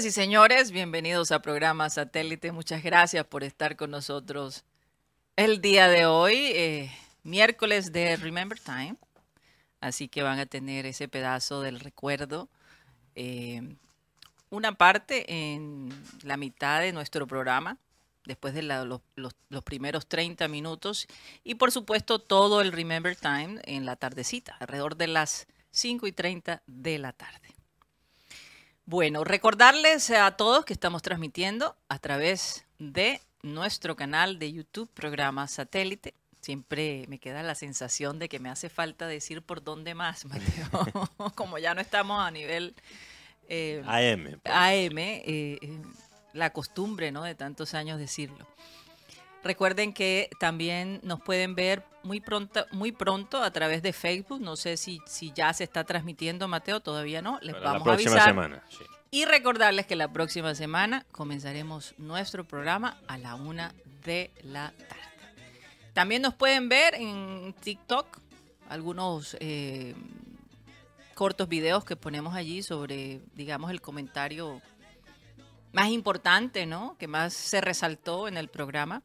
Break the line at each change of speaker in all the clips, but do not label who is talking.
Señoras y señores, bienvenidos a programa Satélite. Muchas gracias por estar con nosotros el día de hoy, eh, miércoles de Remember Time. Así que van a tener ese pedazo del recuerdo. eh, una parte en la mitad de nuestro programa, después de los- los primeros 30 minutos. Y por supuesto todo el Remember Time en la tardecita, alrededor de las 5 y 30 de la tarde. Bueno, recordarles a todos que estamos transmitiendo a través de nuestro canal de YouTube, programa Satélite. Siempre me queda la sensación de que me hace falta decir por dónde más, Mateo. Como ya no estamos a nivel eh,
AM.
AM, eh, eh, la costumbre ¿no? de tantos años decirlo. Recuerden que también nos pueden ver muy pronto, muy pronto a través de Facebook. No sé si, si ya se está transmitiendo, Mateo, todavía no. Les
la
vamos a
próxima
avisar.
semana. sí.
Y recordarles que la próxima semana comenzaremos nuestro programa a la una de la tarde. También nos pueden ver en TikTok algunos eh, cortos videos que ponemos allí sobre, digamos, el comentario más importante, ¿no? Que más se resaltó en el programa.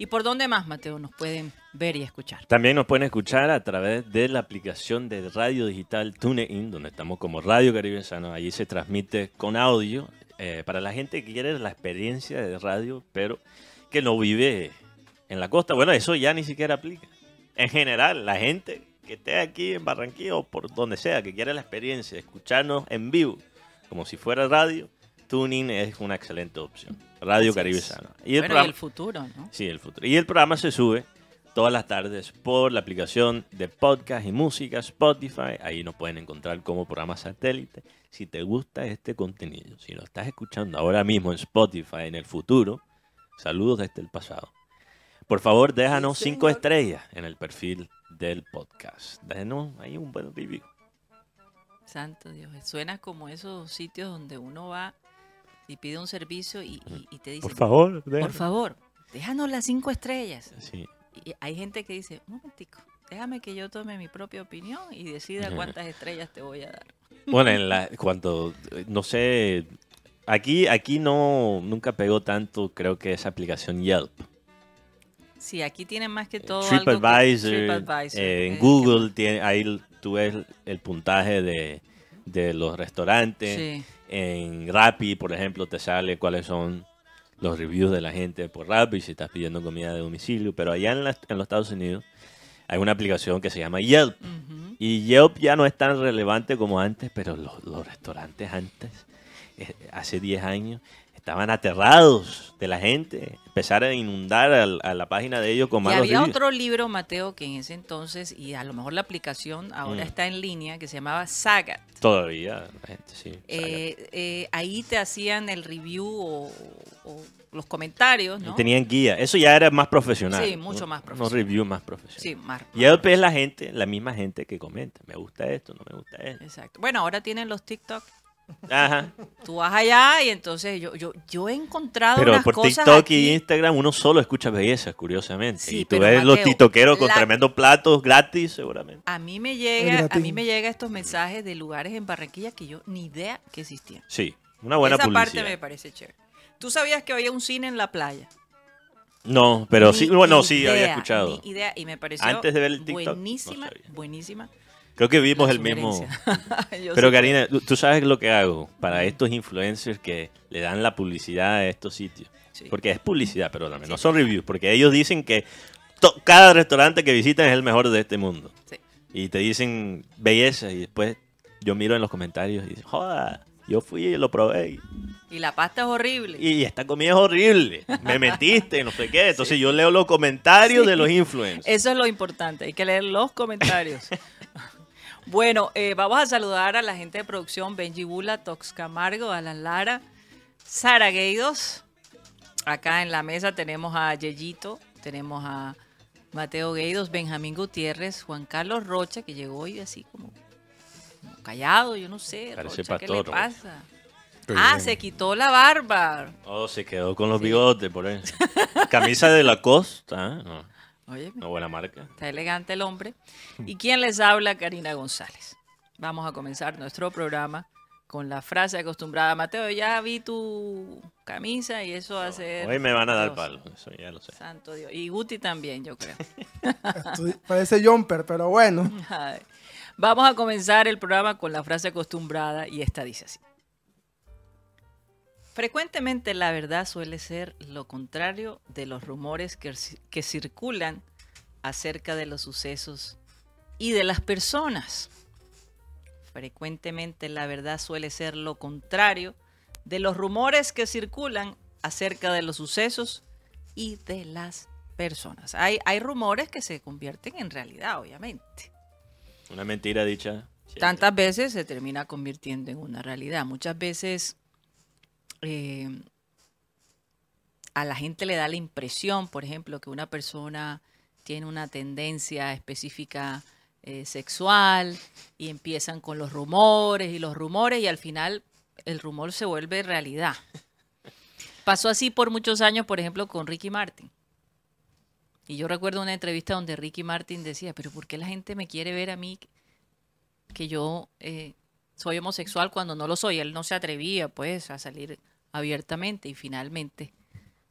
¿Y por dónde más, Mateo, nos pueden ver y escuchar?
También nos pueden escuchar a través de la aplicación de radio digital TuneIn, donde estamos como Radio Caribe Sano. Allí se transmite con audio eh, para la gente que quiere la experiencia de radio, pero que no vive en la costa. Bueno, eso ya ni siquiera aplica. En general, la gente que esté aquí en Barranquilla o por donde sea, que quiera la experiencia escucharnos en vivo, como si fuera radio, TuneIn es una excelente opción. Radio Caribe. Sano. Y el
bueno,
programa-
y el futuro, ¿no?
Sí, el futuro. Y el programa se sube todas las tardes por la aplicación de podcast y música Spotify. Ahí nos pueden encontrar como programa satélite. Si te gusta este contenido, si lo estás escuchando ahora mismo en Spotify, en el futuro, saludos desde el pasado. Por favor, déjanos cinco estrellas en el perfil del podcast. Déjanos ahí un buen review.
Santo Dios, suena como esos sitios donde uno va y pide un servicio y, y- y te dicen,
Por favor,
por
déjanos.
favor, déjanos las cinco estrellas.
Sí.
Y hay gente que dice, un momentico, déjame que yo tome mi propia opinión y decida cuántas estrellas te voy a dar.
Bueno, en la, cuando, eh, no sé, aquí, aquí no, nunca pegó tanto, creo que esa aplicación Yelp.
Sí, aquí tienen más que todo algo que-
TripAdvisor,
TripAdvisor,
eh, en
eh,
Google, tiene, ahí tú ves el, el puntaje de, de los restaurantes.
Sí,
En Rappi, por ejemplo, te sale cuáles son los reviews de la gente por Rappi si estás pidiendo comida de domicilio. Pero allá en, las- en los Estados Unidos hay una aplicación que se llama Yelp. Y Yelp ya no es tan relevante como antes, pero los, los restaurantes antes, eh, hace 10 años, estaban aterrados de la gente. Empezaron a inundar al- a, la página de ellos con
Y
malos
había
reviews.
otro libro, Mateo, que en ese entonces, y a lo mejor la aplicación ahora
Mm.
está en línea, que se llamaba Saga.
Todavía, la gente sí.
Eh, eh, ahí te hacían el review o, o los comentarios,
Y
¿no?
tenían guía. Eso ya era más profesional.
Sí, mucho más
Unos
profesional.
reviews más profesionales.
Sí, Mar.
Yelp es la gente, la misma gente que comenta. Me gusta esto, no me gusta esto.
Exacto. Bueno, ahora tienen los TikTok.
Ajá.
Tú vas allá y entonces yo, yo, yo he encontrado
Pero
unas
por
cosas
TikTok
aquí.
y Instagram uno solo escucha bellezas, curiosamente.
Sí,
y tú
pero,
ves los tiktokeros con
la-
tremendos platos gratis, seguramente.
A mí me llega, a mí me llega estos mensajes de lugares en Barranquilla que yo ni idea que existían.
Sí, una buena
Esa
publicidad.
parte me parece chévere. ¿Tú sabías que había un cine en la playa?
No, pero sí, bueno, sí, había escuchado.
Ni idea, y me pareció
Antes de ver el TikTok,
buenísima, buenísima.
Creo que vimos el mismo. Pero
sí.
Karina, tú- sabes lo que hago para estos influencers que le dan la publicidad a estos sitios.
Sí.
Porque es publicidad, perdóname, no son reviews, porque ellos dicen que cada restaurante que visitan es el mejor de este mundo.
Sí.
Y te dicen belleza y después yo miro en los comentarios y digo, joda, yo fui y lo probé y-
Y la pasta es horrible.
y esta comida es horrible, me metiste, no sé qué. Entonces yo leo los comentarios
Sí.
de los influencers.
Eso es lo importante, hay que leer los comentarios. bueno, eh, vamos a saludar a la gente de producción, Benji Bula, Tox Camargo, Alan Lara, Sara Gueidos, acá en la mesa tenemos a Yeyito, tenemos a Mateo Gueidos, Benjamín Gutiérrez, Juan Carlos Rocha, que llegó hoy así como, como callado, yo no sé.
Parece
Rocha, ¿Qué
pastor,
le pasa? Ah,
bien.
se quitó la barba.
Oh, se quedó con los bigotes por ahí. Camisa de la costa, no,
Oye,
una buena marca.
Está elegante el hombre. ¿Y quién les habla? Karina González. Vamos a comenzar nuestro programa con la frase acostumbrada. Mateo, ya vi tu camisa y eso va a ser...
Hoy me van a dar
Dios,
palo, eso ya lo sé.
Santo Dios. Y Guti también, yo creo.
Parece jumper, pero bueno.
Vamos a comenzar el programa con la frase acostumbrada y esta dice así. Frecuentemente la verdad suele ser lo contrario de los rumores que, que circulan acerca de los sucesos y de las personas. Frecuentemente la verdad suele ser lo contrario de los rumores que circulan acerca de los sucesos y de las personas. Hay, hay rumores que se convierten en realidad, obviamente.
Una mentira dicha. siempre.
Tantas veces se termina convirtiendo en una realidad. Muchas veces eh, a la gente le da la impresión, por ejemplo, que una persona tiene una tendencia específica eh, sexual y empiezan con los rumores y los rumores y al final el rumor se vuelve realidad. Pasó así por muchos años, por ejemplo, con Ricky Martin. Y yo recuerdo una entrevista donde Ricky Martin decía, pero ¿por qué la gente me quiere ver a mí que yo eh, soy homosexual cuando no lo soy? Él no se atrevía pues a salir abiertamente y finalmente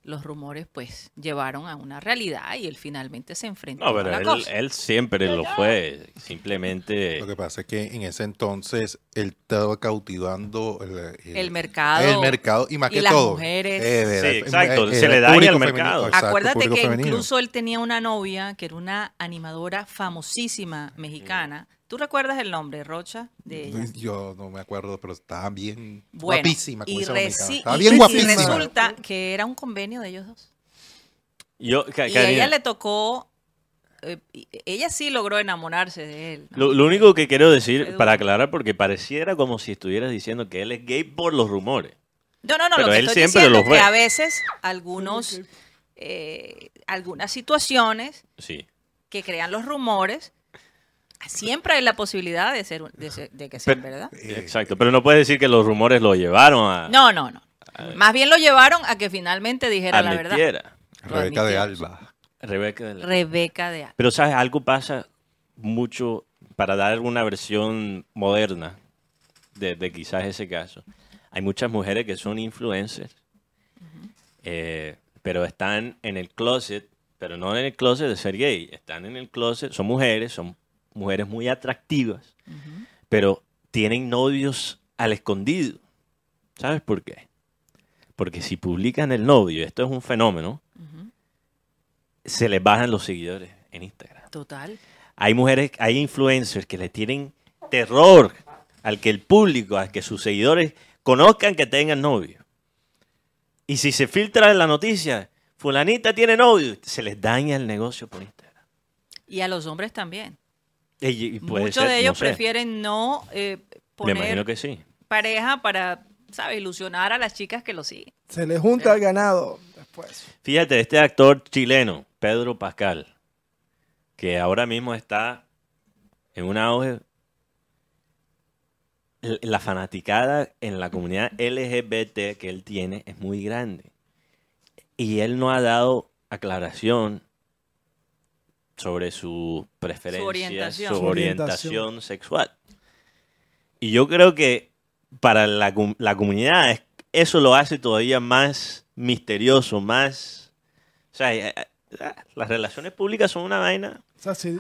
los rumores pues llevaron a una realidad y él finalmente se enfrentó
No,
a la
él,
cosa.
él siempre lo fue. Simplemente.
Lo que pasa es que en ese entonces él estaba cautivando el,
El mercado
el mercado y más
y
que
las
todo.
mujeres.
eh,
Sí, exacto, se le daña
público
el
femenino,
mercado.
exacto,
Acuérdate que
femenino.
incluso él tenía una novia que era una animadora famosísima mexicana. ¿Tú recuerdas el nombre, Rocha, de ella?
Yo no me acuerdo, pero estaba bien
Bueno,
guapísima. como
y.
Estaba bien
y
guapísima.
resulta que era un convenio de ellos dos.
Yo,
Y a ella le tocó, eh, ella sí logró enamorarse de él. ¿no?
lo, lo único que quiero decir, para aclarar, porque pareciera como si estuvieras diciendo que él es gay por los rumores.
No, no, no,
Pero
lo que
él
estoy
siempre
diciendo
lo
es que a veces algunos, eh, algunas situaciones
Sí.
que crean los rumores, siempre hay la posibilidad de, ser, de, ser- de que
Pero-
verdad.
Eh,
Exacto, pero no puedes decir que los rumores lo llevaron a,
No, no, no. Más bien lo llevaron a que finalmente dijera la verdad.
Rebeca de. Alba.
Rebeca de la-
Rebeca de Alba.
Pero, ¿sabes? Algo pasa mucho para dar una versión moderna de, de quizás ese caso. Hay muchas mujeres que son influencers, eh, pero están en el closet, pero no en el closet de ser gay. Están en el closet, son mujeres, son mujeres muy atractivas, pero tienen novios al escondido. ¿Sabes por qué? Porque si publican el novio, esto es un fenómeno, se les bajan los seguidores en Instagram.
Total.
Hay mujeres, hay influencers que le tienen terror al que el público, al que sus seguidores conozcan que tengan novio. Y si se filtra en la noticia, fulanita tiene novio, se les daña el negocio por Instagram.
Y a los hombres también.
Y- y puede
Muchos
ser,
de
no
ellos
sé.
prefieren no eh,
Me
poner
imagino que sí.
pareja para, ¿sabes? Ilusionar a las chicas que lo siguen.
Se le junta al ganado después.
Fíjate, este actor chileno, Pedro Pascal, que ahora mismo está en un auge. La fanaticada en la comunidad LGBT que él tiene es muy grande. Y él no ha dado aclaración sobre su preferencia, su orientación.
Su orientación.
sexual. Y yo creo que para la, la comunidad es- eso lo hace todavía más misterioso, más... O sea, eh, eh, las relaciones públicas son una vaina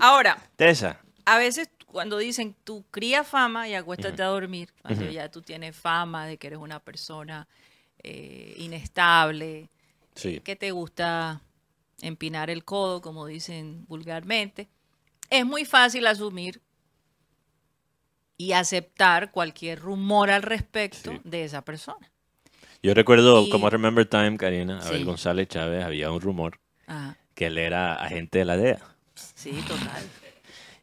Ahora,
tesa.
a veces cuando dicen tú cría fama y acuéstate a dormir, cuando ya tú tienes fama de que eres una persona eh, inestable,
Sí.
que te gusta empinar el codo, como dicen vulgarmente, es muy fácil asumir y aceptar cualquier rumor al respecto
Sí.
de esa persona.
Yo recuerdo,
Y-
como Remember Time, Karina, Abel
Sí.
González Chávez, había un rumor
Ajá,
que él era agente de la DEA.
sí, total.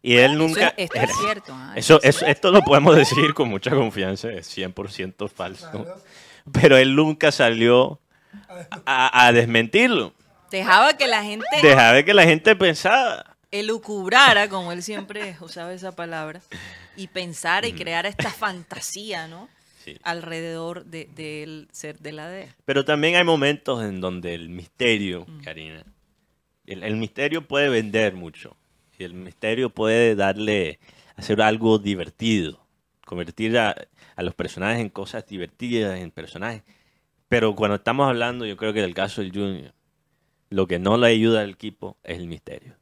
Y él
Eso
nunca...
es, esto es cierto. ah,
Eso,
es
eso- esto lo podemos decir con mucha confianza, es 100% falso. Pero él nunca salió a, a desmentirlo.
Dejaba que la gente
Dejaba que la gente pensaba.
elucubrara, como él siempre usaba esa palabra, y pensara y creara esta fantasía, ¿no?
Sí.
Alrededor de- del ser de la DEA.
Pero también hay momentos en donde el misterio, Karina, el, el misterio puede vender mucho. Y el misterio puede darle, hacer algo divertido. Convertir a, a los personajes en cosas divertidas, en personajes. Pero cuando estamos hablando, yo creo que del caso del Junior, lo que no le ayuda al equipo es el misterio.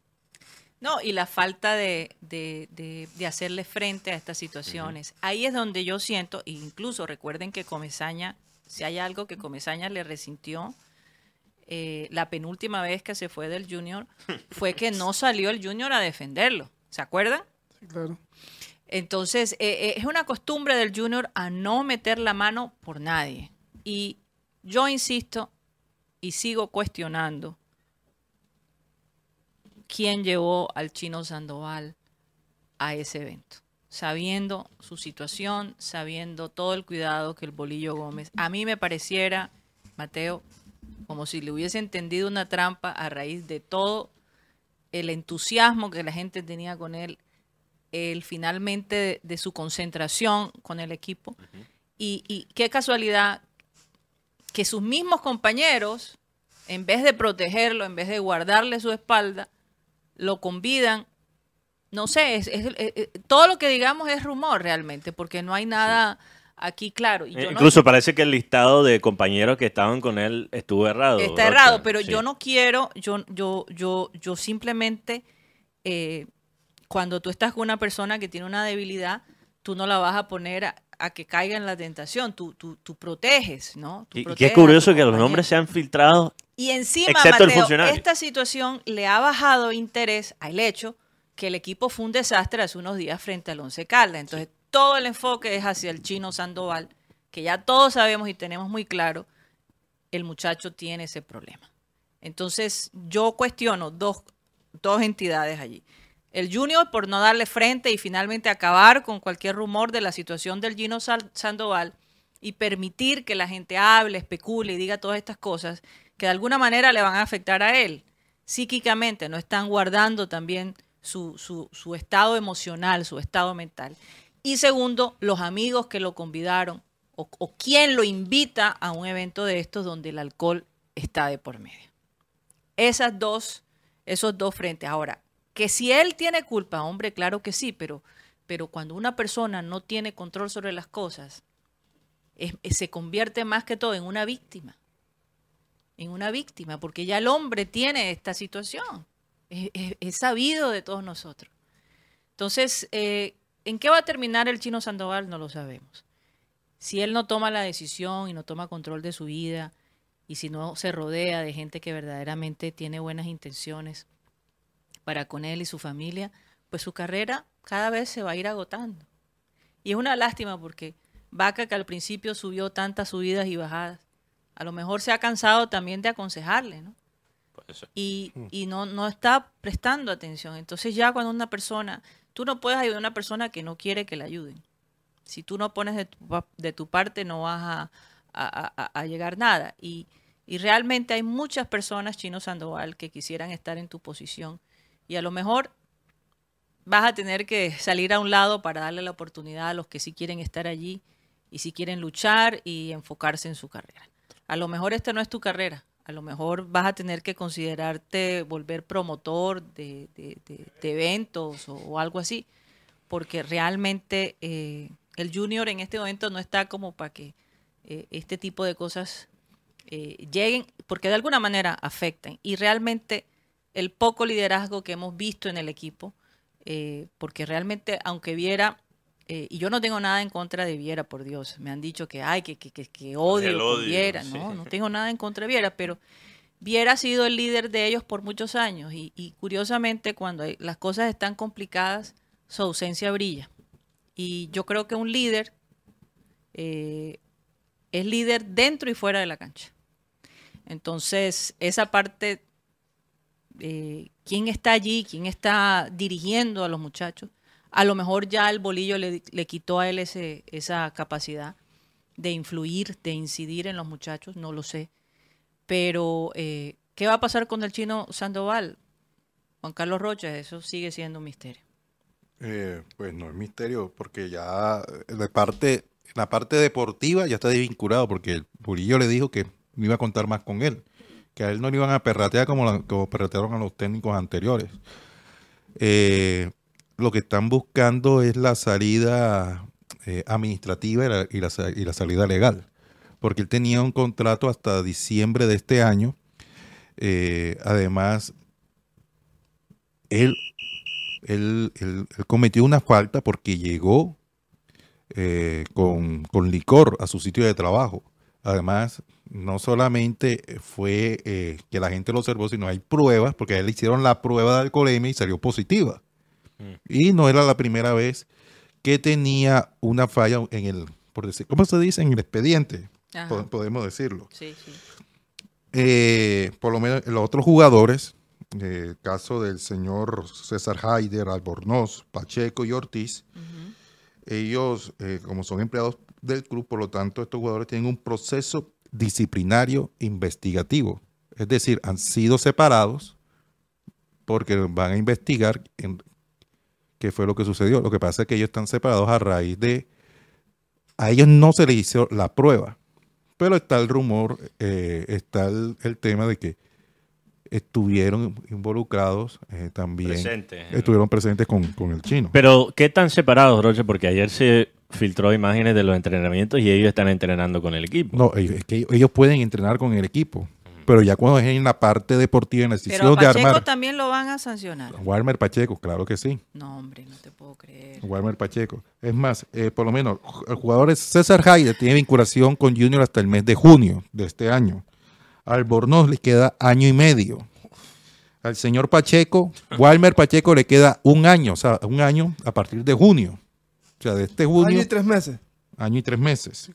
No, y la falta de, de- de- de hacerle frente a estas situaciones. Ahí es donde yo siento, e incluso recuerden que Comesaña, si hay algo que Comesaña le resintió, eh, la penúltima vez que se fue del Junior, fue que no salió el Junior a defenderlo. ¿Se acuerdan?
Sí, claro.
Entonces, eh, eh, es una costumbre del Junior a no meter la mano por nadie. Y yo insisto y sigo cuestionando quién llevó al chino Sandoval a ese evento, sabiendo su situación, sabiendo todo el cuidado que el Bolillo Gómez. A mí me pareciera, Mateo, como si le hubiese entendido una trampa a raíz de todo el entusiasmo que la gente tenía con él, el finalmente de, de su concentración con el equipo. y, y qué casualidad que sus mismos compañeros, en vez de protegerlo, en vez de guardarle su espalda, lo convidan. No sé, es- es- es- es- todo lo que digamos es rumor realmente, porque no hay nada aquí claro. Y yo
Eh,
no-
Incluso parece que el listado de compañeros que estaban con él estuvo errado.
Está errado, pero
Sí.
yo no quiero, yo, yo, yo, yo simplemente, eh, cuando tú estás con una persona que tiene una debilidad, tú no la vas a poner a, a que caiga en la tentación, tú, tú, tú proteges, ¿no? Tú
Y,
proteges tu
curioso que los nombres sean filtrados.
Y encima,
excepto
Mateo, esta situación le ha bajado interés al hecho que el equipo fue un desastre hace unos días frente al Once Caldas. Entonces, todo el enfoque es hacia el chino Sandoval, que ya todos sabemos y tenemos muy claro, el muchacho tiene ese problema. Entonces, yo cuestiono dos, dos entidades allí. El Junior por no darle frente y finalmente acabar con cualquier rumor de la situación del Gino Sandoval y permitir que la gente hable, especule y diga todas estas cosas que de alguna manera le van a afectar a él psíquicamente, no están guardando también su, su- su estado emocional, su estado mental. Y segundo, los amigos que lo convidaron o, o quién lo invita a un evento de estos donde el alcohol está de por medio. Esas dos, esos dos frentes. Ahora, que si él tiene culpa, hombre, claro que sí, pero, pero cuando una persona no tiene control sobre las cosas, es- se convierte más que todo en una víctima. En una víctima, porque ya el hombre tiene esta situación. Es, sabido de todos nosotros. Entonces, eh, ¿en qué va a terminar el chino Sandoval? No lo sabemos. Si él no toma la decisión y no toma control de su vida, y si no se rodea de gente que verdaderamente tiene buenas intenciones para con él y su familia, pues su carrera cada vez se va a ir agotando. Y es una lástima porque Vaca, que al principio subió tantas subidas y bajadas, a lo mejor se ha cansado también de aconsejarle, ¿no? Y, y no, no está prestando atención. Entonces ya cuando una persona, tú no puedes ayudar a una persona que no quiere que la ayuden. Si tú no pones de tu, pa- de tu parte no vas a, a- a- a llegar nada. Y, y realmente hay muchas personas, Chino Sandoval, que quisieran estar en tu posición. Y a lo mejor vas a tener que salir a un lado para darle la oportunidad a los que sí quieren estar allí y si quieren luchar y enfocarse en su carrera. A lo mejor esta no es tu carrera, a lo mejor vas a tener que considerarte volver promotor de, de- de- eventos o, algo así, porque realmente eh, el junior en este momento no está como para que eh, este tipo de cosas eh, lleguen, porque de alguna manera afectan. Y realmente el poco liderazgo que hemos visto en el equipo, porque realmente, aunque Viera, eh, y yo no tengo nada en contra de Viera, por Dios, me han dicho que, ay, que, que, que, que odio, Viera,
sí.
no, no tengo nada en contra de Viera, pero Viera ha sido el líder de ellos por muchos años y, y curiosamente cuando hay- las cosas están complicadas, su ausencia brilla. Y yo creo que un líder eh, es líder dentro y fuera de la cancha. Entonces, esa parte, eh, ¿quién está allí? ¿Quién está dirigiendo a los muchachos? A lo mejor ya el bolillo le, quitó a él ese, esa capacidad de influir, de incidir en los muchachos, no lo sé. Pero, eh, ¿qué va a pasar con el chino Sandoval? Juan Carlos Rocha, eso sigue siendo un misterio.
Eh, pues no es misterio, porque ya eh, de parte, la parte deportiva ya está desvinculado, porque el Burillo le dijo que no iba a contar más con él, que a él no le iban a perratear como, la- como perratearon a los técnicos anteriores. Eh, lo que están buscando es la salida eh, administrativa y la, salida legal, porque él tenía un contrato hasta diciembre de este año. Eh, además, él cometió una falta porque llegó eh, con, con licor a su sitio de trabajo. Además, no solamente fue que la gente lo observó, sino hay pruebas, porque a él le hicieron la prueba de alcoholemia y salió positiva.
Mm.
Y no era la primera vez que tenía una falla en el, por decir, ¿cómo se dice? En el expediente,
Ajá.
po- podemos decirlo.
Sí, sí.
Eh, por lo menos los otros jugadores, eh, el caso del señor César Haider, Albornoz, Pacheco y Ortiz, ellos, eh, como son empleados del club, por lo tanto, estos jugadores tienen un proceso disciplinario investigativo. Es decir, han sido separados porque van a investigar en- qué fue lo que sucedió. Lo que pasa es que ellos están separados a raíz de... A ellos no se les hizo la prueba, pero está el rumor, eh, está el, el tema de que estuvieron involucrados eh, también.
Presente.
Estuvieron presentes con, con el chino.
Pero, ¿qué tan separados, Roche? Porque ayer se filtró imágenes de los entrenamientos y ellos están entrenando con el equipo.
No, ellos- es que ellos pueden entrenar con el equipo, pero ya cuando es en la parte deportiva, en la
Pero
decisión
a
de
Pacheco
armar.
también lo van a sancionar.
Walmer Pacheco, claro que sí.
No, hombre, no te puedo creer.
Walmer Pacheco. Es más, eh, por lo menos, el jugador es César Haider tiene vinculación con Junior hasta el mes de junio de este año. Al Bornoz le queda año y medio. Al señor Pacheco, Walmer Pacheco le queda un año, o sea, un año a partir de junio. O sea, de este junio,
Año y tres meses.
año y tres meses.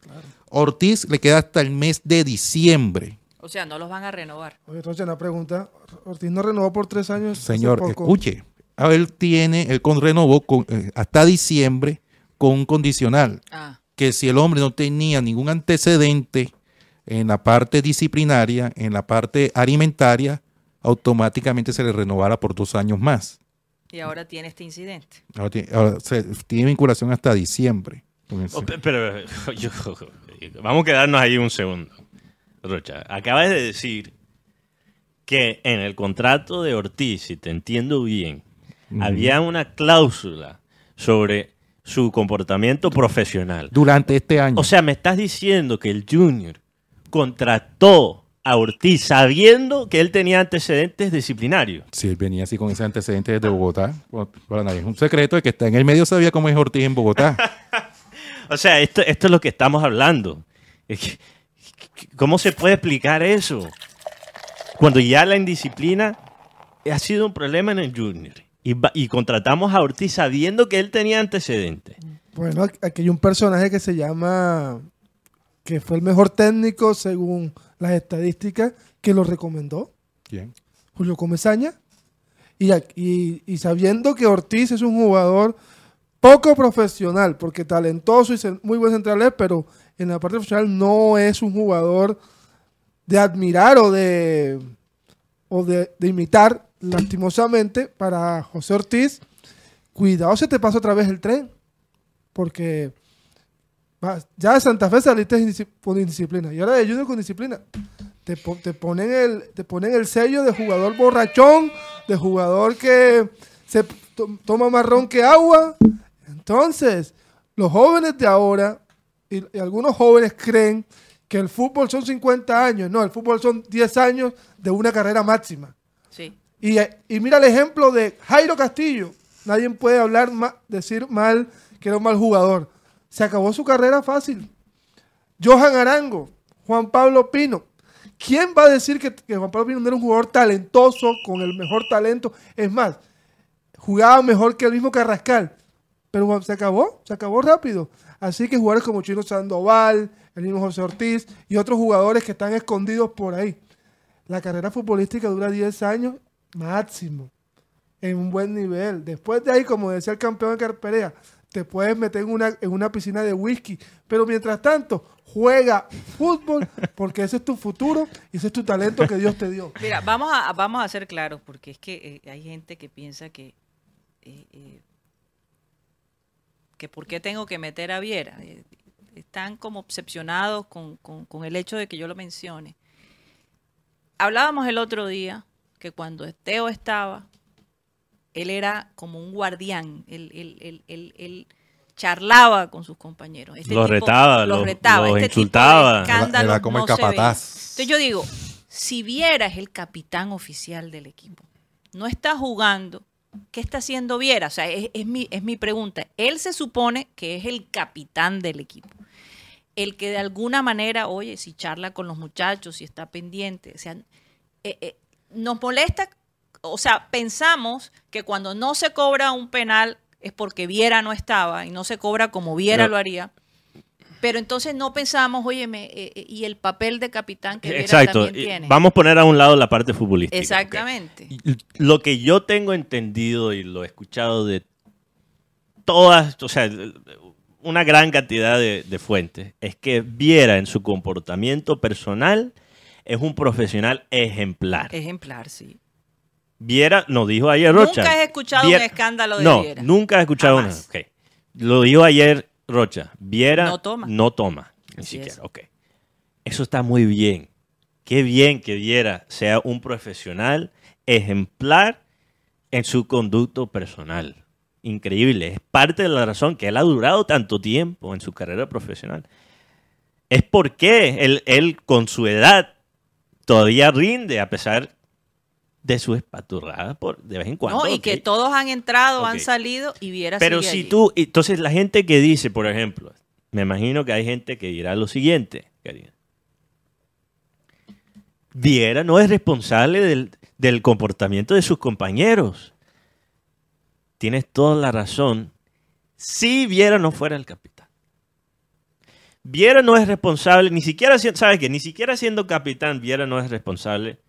Ortiz le queda hasta el mes de diciembre.
O sea, no los van a renovar.
Oye, entonces una pregunta. Ortiz no renovó por tres años. hace
Señor,
poco.
escuche. A él tiene, él con renovó con, eh, hasta diciembre con un condicional.
Ah,
Que si el hombre no tenía ningún antecedente en la parte disciplinaria, en la parte alimentaria, automáticamente se le renovara por dos años más.
y ahora tiene este incidente.
Ahora tiene, ahora se- tiene vinculación hasta diciembre.
Oh, pe- pero, yo- vamos a quedarnos ahí un segundo. Rocha, acabas de decir que en el contrato de Ortiz, si te entiendo bien, había una cláusula sobre su comportamiento profesional.
Durante este año.
O sea, me estás diciendo que el Junior contrató a Ortiz sabiendo que él tenía antecedentes disciplinarios.
si él venía así con ese antecedente desde Bogotá, bueno, para nadie es un secreto de que está en el medio sabía cómo es Ortiz en Bogotá.
O sea, esto, esto es lo que estamos hablando. Es que- ¿Cómo se puede explicar eso? Cuando ya la indisciplina ha sido un problema en el Junior. Y, contratamos a Ortiz sabiendo que él tenía antecedentes.
Bueno, aquí- hay un personaje que se llama, que fue el mejor técnico según las estadísticas, que lo recomendó,
¿Quién?
Julio Comesaña. Y, y- y sabiendo que Ortiz es un jugador poco profesional, porque talentoso y muy buen central es, pero en la parte profesional no es un jugador de admirar o de, o de, imitar, lastimosamente, para José Ortiz. Cuidado se te pasa otra vez el tren, porque ya de Santa Fe saliste con indisciplina y ahora de Junior con disciplina. Te, te ponen el, te ponen el sello de jugador borrachón, de jugador que se to- toma marrón que agua. Entonces, los jóvenes de ahora, y, y algunos jóvenes creen que el fútbol son 50 años. No, el fútbol son 10 años de una carrera máxima.
Sí.
Y, y mira el ejemplo de Jairo Castillo. Nadie puede hablar, ma- decir mal que era un mal jugador. Se acabó su carrera fácil. Johan Arango, Juan Pablo Pino. ¿Quién va a decir que, que Juan Pablo Pino no era un jugador talentoso, con el mejor talento? Es más, jugaba mejor que el mismo Carrascal. Pero se acabó, se acabó rápido. Así que jugadores como Chino Sandoval, el mismo José Ortiz y otros jugadores que están escondidos por ahí. La carrera futbolística dura 10 años máximo, en un buen nivel. Después de ahí, como decía el campeón de Carperea, te puedes meter en una, en una piscina de whisky, pero mientras tanto, juega fútbol porque ese es tu futuro y ese es tu talento que Dios te dio.
Mira, vamos a, vamos a ser claros, porque es que eh, hay gente que piensa que, eh, eh, que por qué tengo que meter a Viera. Eh, están como obsesionados con, con- con el hecho de que yo lo mencione. Hablábamos el otro día que cuando Teo estaba, él era como un guardián, él, él- él- él- él charlaba con sus compañeros. Este
Los
tipo-
retaba,
los
los-
retaba.
los
Este tipo de
insultaba.
Era- como el
no ven.
capataz.
Entonces yo digo, si Viera es el capitán oficial del equipo, no está jugando, ¿qué está haciendo Viera? O sea, es, es mi, es mi pregunta. Él se supone que es el capitán del equipo. El que de alguna manera, oye, si charla con los muchachos, si está pendiente, o sea, eh, eh, nos molesta, o sea, pensamos que cuando no se cobra un penal es porque Viera no estaba y no se cobra como Viera
Pero-
lo haría. Pero entonces no pensamos, óyeme, eh, eh, y el papel de capitán que Viera
Exacto.
también tiene.
Vamos a poner a un lado la parte futbolística.
Exactamente.
Lo que yo tengo entendido y lo he escuchado de todas, o sea, una gran cantidad de, de fuentes, es que Viera en su comportamiento personal es un profesional ejemplar.
Ejemplar, sí.
Viera, nos dijo ayer Rocha.
Nunca he escuchado
Viera-
un escándalo de
no,
Viera.
nunca he escuchado uno.
Jamás.
ok. Lo dijo ayer Rocha. Viera
No toma.
No toma, ni
Así
siquiera.
es.
Ok. Eso está muy bien. Qué bien que Viera sea un profesional ejemplar en su conducto personal. Increíble. Es parte de la razón que él ha durado tanto tiempo en su carrera profesional. Es porque él, él con su edad todavía rinde a pesar de su espaturrada por de vez en cuando.
No, y que todos han entrado, han salido y Viera
Pero si
allí.
tú, entonces la gente que dice, por ejemplo, me imagino que hay gente que dirá lo siguiente, Karina. Viera no es responsable del, del comportamiento de sus compañeros. Tienes toda la razón. Si Viera no fuera el capitán. Viera no es responsable, ni siquiera, si- ¿sabes qué? Ni siquiera siendo capitán, Viera no es responsable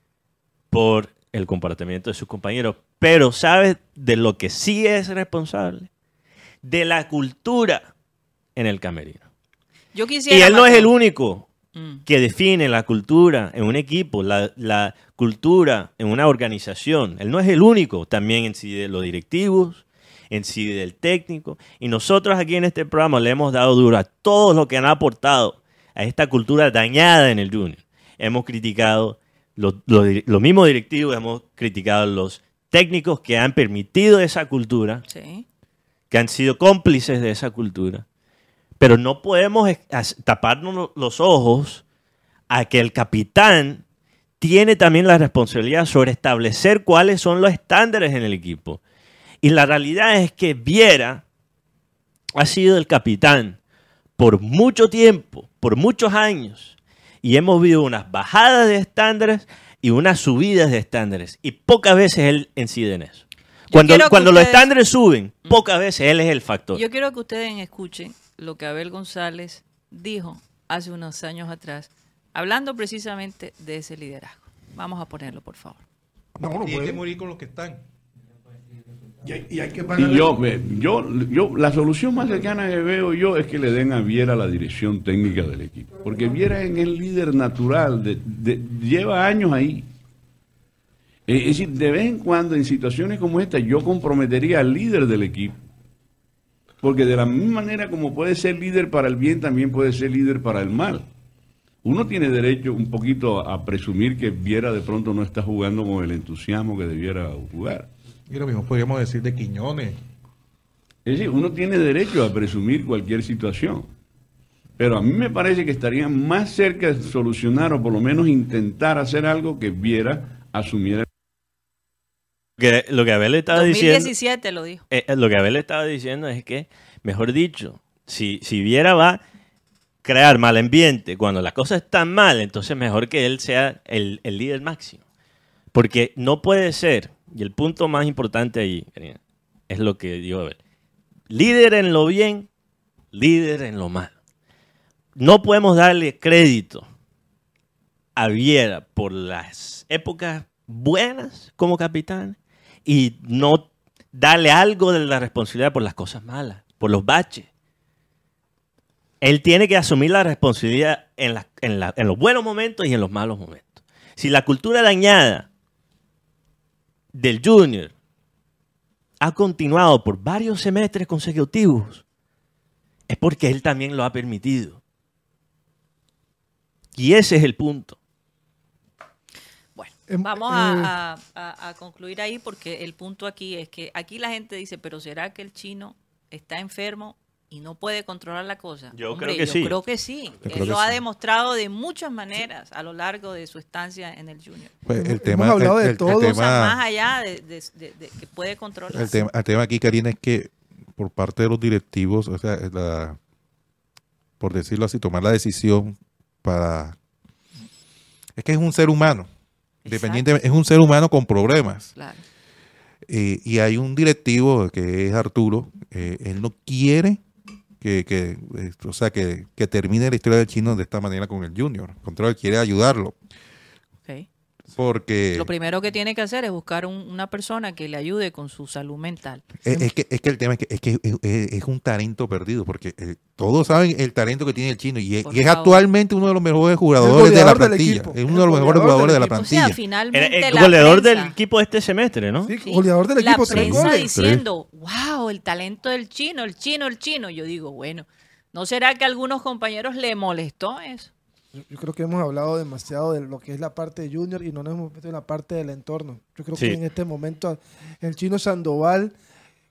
por el comportamiento de sus compañeros. Pero ¿sabes de lo que sí es responsable? De la cultura en el camerino.
Yo quisiera.
Y él no es el único
Mm.
que define la cultura en un equipo, la, la cultura en una organización. Él no es el único, también en sí de los directivos, en sí del técnico. Y nosotros aquí en este programa le hemos dado duro a todos los que han aportado a esta cultura dañada en el Junior. Hemos criticado los, los, los mismos directivos, hemos criticado los técnicos que han permitido esa cultura
Sí.
que han sido cómplices de esa cultura. Pero no podemos taparnos lo- los ojos a que el capitán tiene también la responsabilidad sobre establecer cuáles son los estándares en el equipo. Y la realidad es que Viera ha sido el capitán por mucho tiempo, por muchos años, y hemos visto unas bajadas de estándares y unas subidas de estándares, y pocas veces él incide en eso. Cuando, cuando los estándares suben, pocas veces él es el factor.
Yo quiero que ustedes escuchen lo que Abel González dijo hace unos años atrás, hablando precisamente de ese liderazgo. Vamos a ponerlo, por favor.
No, no puede.
que morir con los que están.
Y hay, y hay que
Y
pagarle-
yo, yo, yo, la solución más cercana que veo yo es que le den a Viera la dirección técnica del equipo. Porque Viera es el líder natural, de- de- lleva años ahí. Eh, Es decir, de vez en cuando, en situaciones como esta, yo comprometería al líder del equipo. Porque de la misma manera como puede ser líder para el bien, también puede ser líder para el mal. Uno tiene derecho un poquito a presumir que Viera de pronto no está jugando con el entusiasmo que debiera jugar.
Y lo mismo podríamos decir de Quiñones.
Es decir, uno tiene derecho a presumir cualquier situación. Pero a mí me parece que estarían más cerca de solucionar o por lo menos intentar hacer algo que Viera asumiera.
Que- lo que Abel estaba diciendo,
2017 lo dijo.
eh, eh, lo que Abel estaba diciendo es que, mejor dicho, si, si Viera va a crear mal ambiente cuando las cosas están mal, entonces mejor que él sea el, el líder máximo. Porque no puede ser, y el punto más importante ahí, es lo que Abel, líder en lo bien, líder en lo malo. No podemos darle crédito a Viera por las épocas buenas como capitán y no darle algo de la responsabilidad por las cosas malas. por los baches. Él tiene que asumir la responsabilidad en los buenos momentos y en los malos momentos. Si la cultura dañada del junior ha continuado por varios semestres consecutivos, es porque él también lo ha permitido. Y ese es el punto.
Bueno,
Em,
vamos
eh,
a, a- a- a concluir ahí porque el punto aquí es que aquí la gente dice, pero ¿será que el chino está enfermo y no puede controlar la cosa?
Yo
Hombre,
creo que
yo
sí.
creo que sí.
Yo
Él
creo que
lo ha demostrado de muchas maneras a lo largo de su estancia en el Junior.
Pues el tema,
hemos hablado
el-
de
el- el
todo.
O sea,
tema-
más allá de, de- de- de que puede controlar.
El tema, el tema aquí, Karina, es que por parte de los directivos, o sea, la- por decirlo así, tomar la decisión para... Es que es un ser humano, independiente, es un ser humano con problemas.
Claro.
Eh, y hay un directivo que es Arturo, eh, él no quiere que, que, eh, o sea, que, que termine la historia del chino de esta manera con el Junior. Al contrario, quiere ayudarlo. Porque
Lo primero que tiene que hacer es buscar un- una persona que le ayude con su salud mental.
es, es que, es que el tema es que, es, que es, un talento perdido, porque eh, todos saben el talento que tiene el chino y y es actualmente uno de los mejores jugadores de la plantilla. Es uno de los mejores jugadores de la
equipo.
O
plantilla.
sea, finalmente
el
la
goleador
prensa-
del equipo este semestre, ¿no?
Sí,
Sí.
goleador del
la
equipo, tres
prensa
goles.
diciendo, wow, el talento del chino, el chino, el chino. Yo digo, bueno, ¿no será que a algunos compañeros le molestó eso?
Yo, creo que hemos hablado demasiado de lo que es la parte de Junior y no nos hemos metido en la parte del entorno. Yo creo
Sí.
que en este momento el chino Sandoval,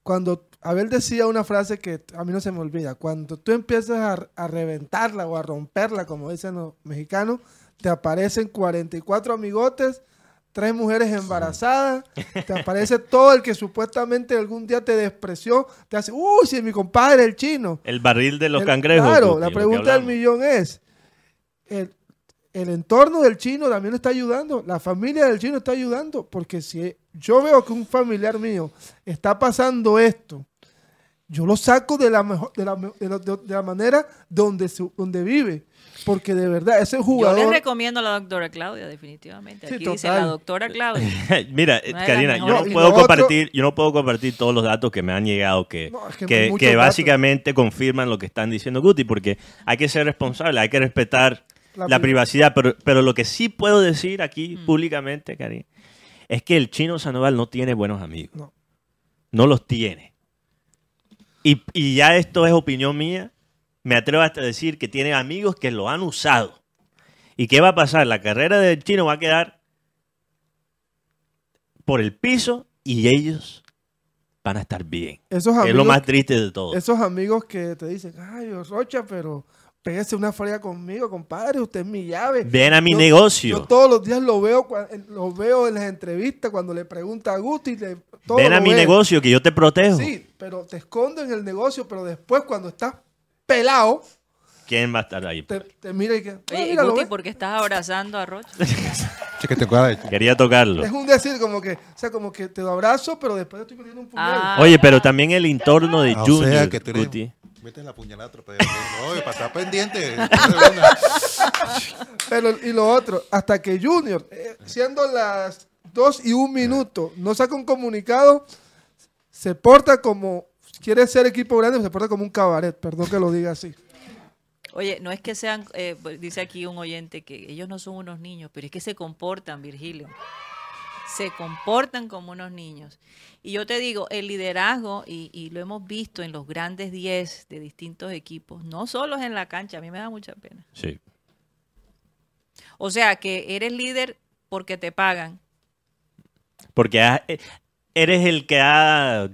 cuando Abel decía una frase que a mí no se me olvida, cuando tú empiezas a, a reventarla o a romperla, como dicen los mexicanos, te aparecen 44 amigotes, tres mujeres embarazadas, te aparece todo el que supuestamente algún día te despreció, te hace, uy, si es mi compadre el chino.
El barril de los
El-
cangrejos.
Claro, la pregunta del millón es, el, el entorno del chino también está ayudando, la familia del chino está ayudando, porque si yo veo que un familiar mío está pasando esto, yo lo saco de la, mejor, de la, de la- de la manera donde, su- donde vive, porque de verdad ese
Yo
jugador...
les recomiendo a la doctora Claudia, definitivamente.
Sí,
Aquí dice la doctora Claudia.
Mira, Karina, yo no puedo
otro-
compartir, yo no puedo compartir todos los datos que me han llegado que,
No, es que
que, básicamente confirman lo que están diciendo Guti, porque hay que ser responsable, hay que respetar
La
la,
pri-
privacidad, pero, pero lo que sí puedo decir aquí
Mm.
públicamente, Karina, es que el chino Sandoval no tiene buenos amigos.
No.
No los tiene. Y, y ya esto es opinión mía, me atrevo hasta a decir que tiene amigos que lo han usado. ¿Y qué va a pasar? La carrera del chino va a quedar por el piso y ellos van a estar bien.
esos
es lo más triste de todo.
esos amigos que te dicen, ay, Rocha, pero pégase una fría conmigo, compadre, usted es mi llave.
Ven a mi
Yo-
negocio.
Yo todos los días lo veo, lo veo en las entrevistas cuando le pregunta a Guti. le- todo
Ven a mi
ve.
negocio que yo te protejo.
Sí, pero te escondo en el negocio, pero después cuando estás pelado,
¿Quién va a estar ahí?
te, te mira y que, mira,
Guti. ¿por qué estás abrazando a Rocha?
Quería tocarlo.
Es un decir como que, o sea, como que te lo abrazo, pero después te estoy metiendo un puñal.
Ah.
Oye, pero también el entorno de
Ah, o
Junior,
sea, que tú eres-
Guti.
Vete la puñalada, pero- Oye, para estar pendiente.
Pero, y lo otro, hasta que Junior, eh, siendo las 2 y un minuto, no saca un comunicado, se porta como, quiere ser equipo grande, se porta como un cabaret, perdón que lo diga así.
Oye, no es que sean, eh, dice aquí un oyente que ellos no son unos niños, pero es que se comportan, Virgilio. Se comportan como unos niños. Y yo te digo, el liderazgo, y, y lo hemos visto en los grandes 10 de distintos equipos, no solo es en la cancha, a mí me da mucha pena.
Sí.
O sea, que eres líder porque te pagan.
Porque has- eh, eres el que ha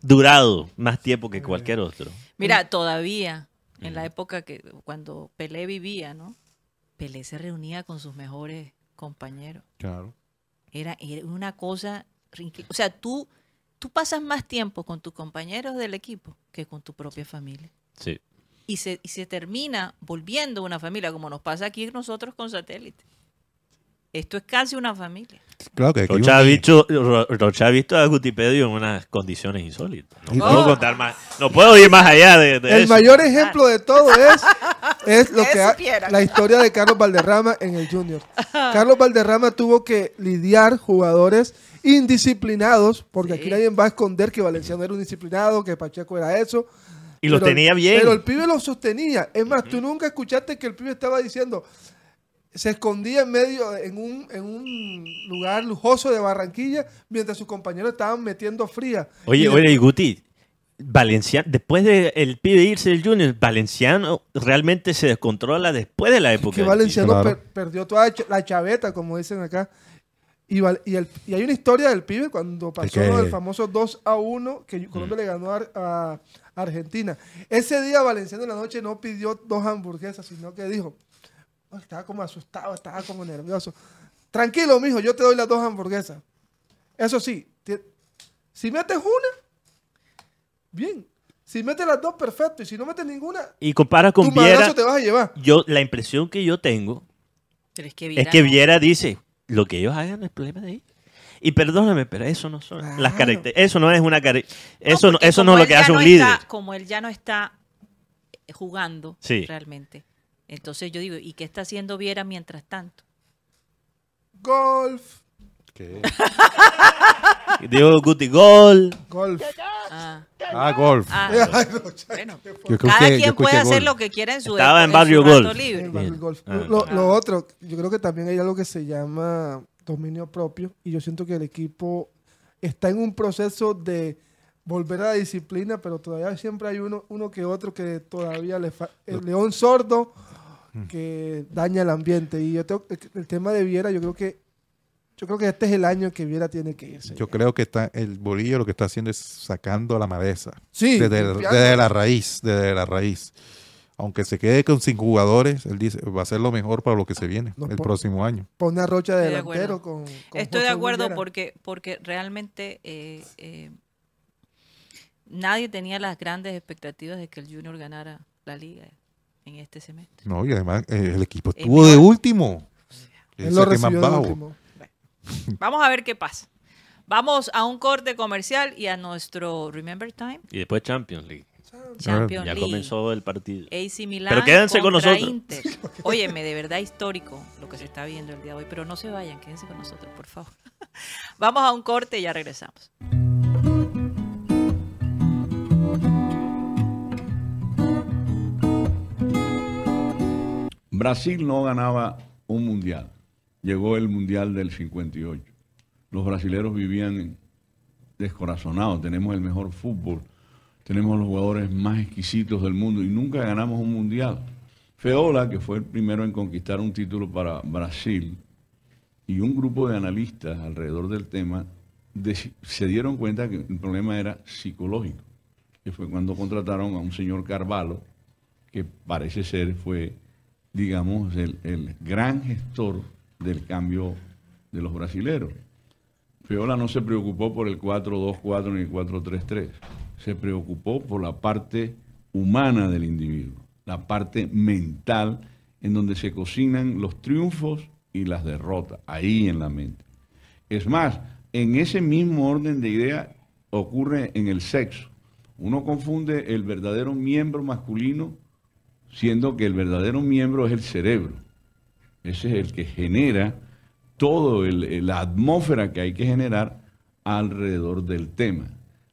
durado más tiempo que cualquier otro.
Mira, todavía, en la época que cuando Pelé vivía, ¿no? Pelé se reunía con sus mejores compañeros.
Claro.
Era, era una cosa. O sea, tú, tú pasas más tiempo con tus compañeros del equipo que con tu propia familia.
Sí.
Y se, y se termina volviendo una familia, como nos pasa aquí nosotros con satélite. Esto es casi una familia.
Claro que
Rocha ha, visto, Ro- Rocha ha visto a Gutipedio en unas condiciones insólitas. No puedo
Oh.
contar más. No puedo ir más allá de, de
El
eso.
mayor ejemplo de todo es, es lo
Que
ha- la historia de Carlos Valderrama en el Junior. Carlos Valderrama tuvo que lidiar jugadores indisciplinados, porque
Sí.
aquí nadie va a esconder que Valenciano era un disciplinado, que Pacheco era eso.
Y lo
Pero el-
tenía bien.
Pero el pibe lo sostenía. Es más, tú nunca escuchaste que el pibe estaba diciendo, se escondía en medio, en un, en un lugar lujoso de Barranquilla, mientras sus compañeros estaban metiendo fría.
Oye,
Y
oye, y Guti, Valenciano, después de el pibe irse del Junior, Valenciano realmente se descontrola después de la época.
que
del
Valenciano
Claro.
per- perdió toda la chaveta, como dicen acá. Y, y, el- y hay una historia del pibe cuando pasó
que-
del famoso 2 a 1 que Colombia le ganó a, Ar- a Argentina. Ese día Valenciano en la noche no pidió dos hamburguesas, sino que dijo, "Oh, estaba como asustado, estaba como nervioso. Tranquilo, mijo, yo te doy las dos hamburguesas. Eso sí, si metes una, bien. Si metes las dos, perfecto. Y si no metes ninguna,
Y compara con
tu madrazo
Viera,
te vas a llevar.
yo, la impresión que yo tengo
Pero es que
es
Viera
que
no-
Viera dice, lo que ellos hagan es problema de ellos. Y perdóname, pero eso no son las características. Eso no es una Eso no, eso no es lo que hace
no
un líder.
está- como él ya no está jugando
Sí.
realmente. Entonces yo digo, ¿y qué está haciendo Viera mientras tanto?
Golf,
¿Qué?
Diego Guti Gol.
golf.
Ah,
Ah, golf.
ah,
ya.
bueno,
Yo
cada
yo
quien puede hacer
golf.
lo que quiera en su
Estaba en Barrio
su
Golf.
libre.
El barrio golf.
Ah.
Lo, lo otro, yo creo que también hay algo que se llama dominio propio y yo siento que el equipo está en un proceso de volver a la disciplina, pero todavía siempre hay uno, uno que otro que todavía le fa- el león sordo que daña el ambiente y yo tengo- el, el tema de Viera, yo creo que yo creo que este es el año que Viera tiene que irse.
Yo creo que está el bolillo lo que está haciendo es sacando la maleza.
sí,
desde, el-
limpiando.
desde la raíz, desde la raíz. Aunque se quede con cinco jugadores, él dice, va a ser lo mejor para lo que se viene
No,
el próximo año.
Pone a Rocha de delantero con, con
Estoy de acuerdo
Viera.
porque, porque realmente eh, eh, nadie tenía las grandes expectativas de que el Junior ganara la liga en este semestre.
No, y además eh, el equipo
Es
estuvo de
mejor.
último.
Él lo
más
recibió de
bajo.
último.
Vamos a ver qué pasa. Vamos a un corte comercial y a nuestro Remember Time
Y después Champions League.
Champions
Ya
League.
comenzó el partido.
AC Milan
Pero quédense con nosotros.
Inter. Óyeme, de verdad histórico lo que se está viendo el día de hoy, pero no se vayan, quédense con nosotros, por favor. Vamos a un corte y ya regresamos.
Brasil no ganaba un mundial. Llegó el mundial del 58. Los brasileros vivían descorazonados. Tenemos el mejor fútbol. Tenemos los jugadores más exquisitos del mundo y nunca ganamos un mundial. Feola, que fue el primero en conquistar un título para Brasil, y un grupo de analistas alrededor del tema se dieron cuenta que el problema era psicológico, que fue cuando contrataron a un señor Carvalho, que parece ser fue, digamos, el, el gran gestor del cambio de los brasileros. Feola no se preocupó por el 4-2-4 ni el 4-3-3, se preocupó por la parte humana del individuo, la parte mental en donde se cocinan los triunfos y las derrotas, ahí en la mente. Es más, en ese mismo orden de idea ocurre en el sexo. Uno confunde el verdadero miembro masculino siendo que el verdadero miembro es el cerebro. Ese es el que genera todo el- la atmósfera que hay que generar alrededor del tema.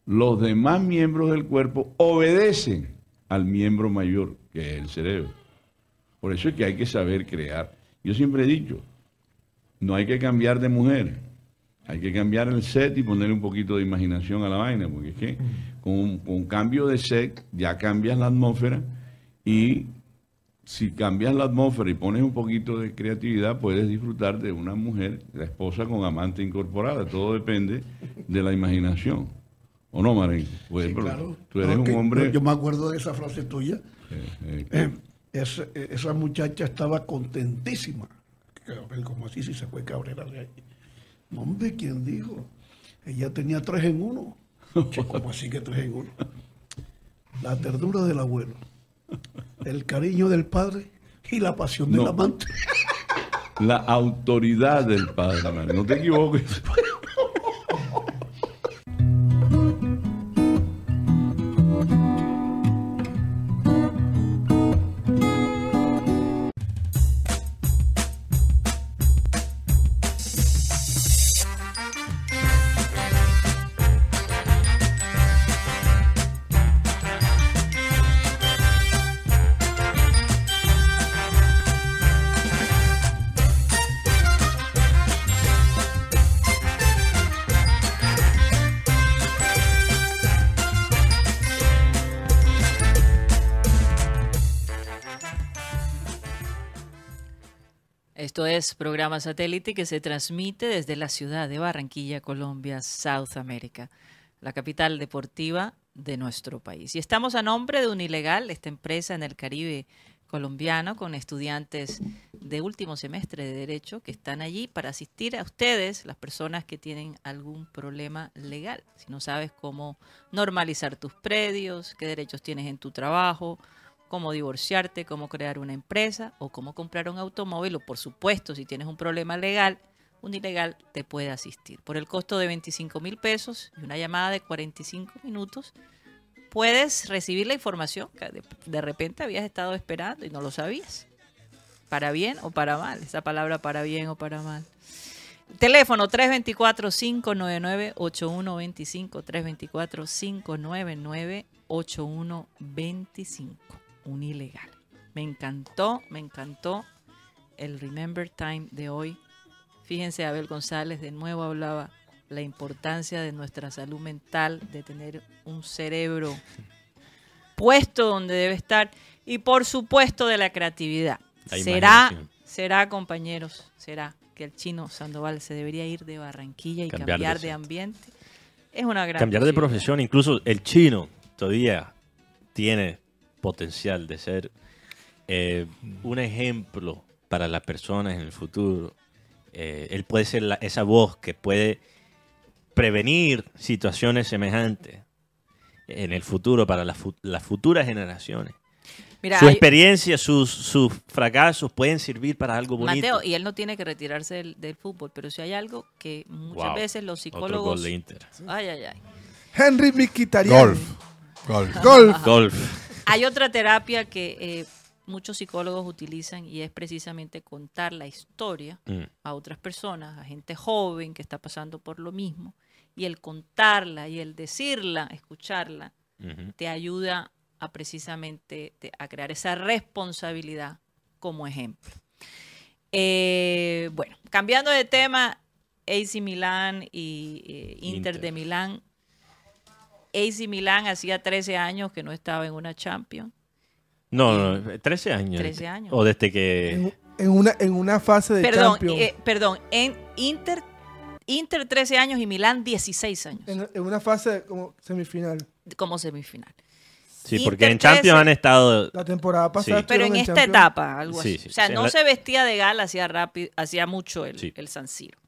Los demás miembros del cuerpo obedecen al miembro mayor, que es el cerebro. Por eso es que hay que saber crear. Yo siempre he dicho, no hay que cambiar de mujer, hay que cambiar el set y ponerle un poquito de imaginación a la vaina, porque es que con cambio de set ya cambias la atmósfera y si cambias la atmósfera y pones un poquito de creatividad, puedes disfrutar de una mujer, la esposa con amante incorporada. Todo depende de la imaginación. ¿O no, Marín? Pues,
Sí, claro.
Tú eres
No,
un hombre...
Yo me acuerdo de esa frase tuya.
eh, eh,
Eh, es- esa muchacha estaba contentísima. ¿Cómo así si se fue Cabrera de ahí? No, hombre, ¿quién dijo? Ella tenía tres en uno. ¿Cómo así que tres en uno? La ternura del abuelo, el cariño del padre y la pasión del amante.
la autoridad del padre. No te equivoques.
programa satélite que se transmite desde la ciudad de Barranquilla, Colombia, South America, la capital deportiva de nuestro país. Y estamos a nombre de Unilegal, esta empresa en el Caribe colombiano con estudiantes de último semestre de Derecho que están allí para asistir a ustedes, las personas que tienen algún problema legal. Si no sabes cómo normalizar tus predios, qué derechos tienes en tu trabajo, cómo divorciarte, cómo crear una empresa o cómo comprar un automóvil o por supuesto si tienes un problema legal, un ilegal te puede asistir. Por el costo de 25 mil pesos y una llamada de 45 minutos, puedes recibir la información que de, repente habías estado esperando y no lo sabías. Para bien o para mal, esa palabra para bien o para mal. Teléfono 324-599-8125, 324-599-8125 un ilegal. Me encantó, me encantó el Remember Time de hoy. Fíjense, Abel González de nuevo hablaba la importancia de nuestra salud mental, de tener un cerebro puesto donde debe estar y por supuesto de la creatividad.
La
será, será, compañeros, será que el chino Sandoval se debería ir de Barranquilla y
Cambiar
cambiar,
de
de, ambiente. Es una gran
Cambiar de profesión, incluso el chino todavía tiene potencial de ser eh, un ejemplo para las personas en el futuro. Eh, él puede ser la- esa voz que puede prevenir situaciones semejantes en el futuro para las, fu- las futuras generaciones.
Mira,
Su
hay-
experiencia, sus, sus fracasos pueden servir para algo bonito.
Mateo, y él no tiene que retirarse del, del fútbol, pero si hay algo que muchas
Wow.
veces los
Otro gol
psicólogos...
de Inter.
Ay, ay, ay.
Henry Mkhitaryan.
Golf. Golf.
Golf.
Golf.
Hay otra terapia que eh, muchos psicólogos utilizan y es precisamente contar la historia
Mm.
a otras personas, a gente joven que está pasando por lo mismo, y el contarla y el decirla, escucharla, te ayuda a precisamente te- a crear esa responsabilidad como ejemplo. Eh, bueno, cambiando de tema, AC Milán y eh, Inter,
Inter.
de Milán. AC Milán hacía 13 años que no estaba en una Champions.
No, no, 13 años.
13 años.
O desde que...
En, en una, en una fase de
Perdón,
Champions.
eh, perdón, en Inter, Inter 13 años y Milán 16 años
en, en una fase como semifinal.
como semifinal.
Sí, porque
Inter
en Champions
13.
han estado...
La temporada pasada.
Sí.
Pero en esta
Champions.
etapa, algo
Sí,
así.
sí,
o sea, no
la-
se vestía de gala, hacía rápido, hacía mucho el,
Sí.
el San Siro.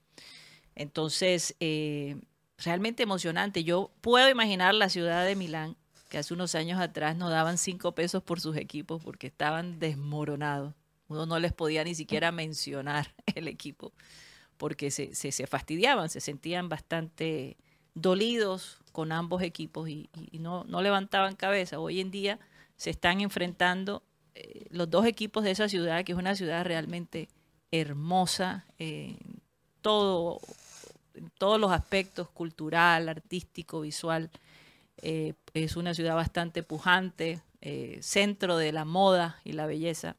Entonces, eh, realmente emocionante. Yo puedo imaginar la ciudad de Milán, que hace unos años atrás no daban cinco pesos por sus equipos porque estaban desmoronados. Uno no les podía ni siquiera mencionar el equipo porque se, se, se fastidiaban, se sentían bastante dolidos con ambos equipos y, no, no levantaban cabeza. Hoy en día se están enfrentando eh, los dos equipos de esa ciudad, que es una ciudad realmente hermosa eh, todo, en todos los aspectos, cultural, artístico, visual. Eh, es una ciudad bastante pujante, eh, centro de la moda y la belleza.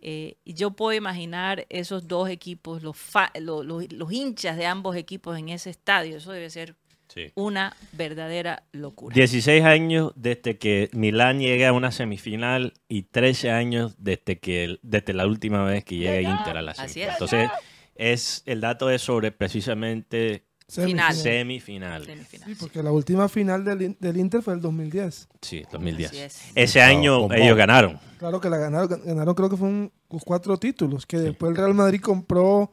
Eh, y yo puedo imaginar esos dos equipos, los, fa- lo- lo- los hinchas de ambos equipos en ese estadio. Eso debe ser
Sí.
una verdadera locura.
16 años desde que Milán llega a una semifinal y 13 años desde que el- desde la última vez que llega Inter a la
Así
semifinal.
es.
Entonces, es el dato es sobre precisamente semifinales.
Semifinal,
Sí, porque la última final del, del Inter fue el 2010.
Sí, 2010.
Así es.
Ese año
bombón.
ellos ganaron.
Claro que la ganaron, ganaron creo que fue un, cuatro títulos, que después el Real Madrid compró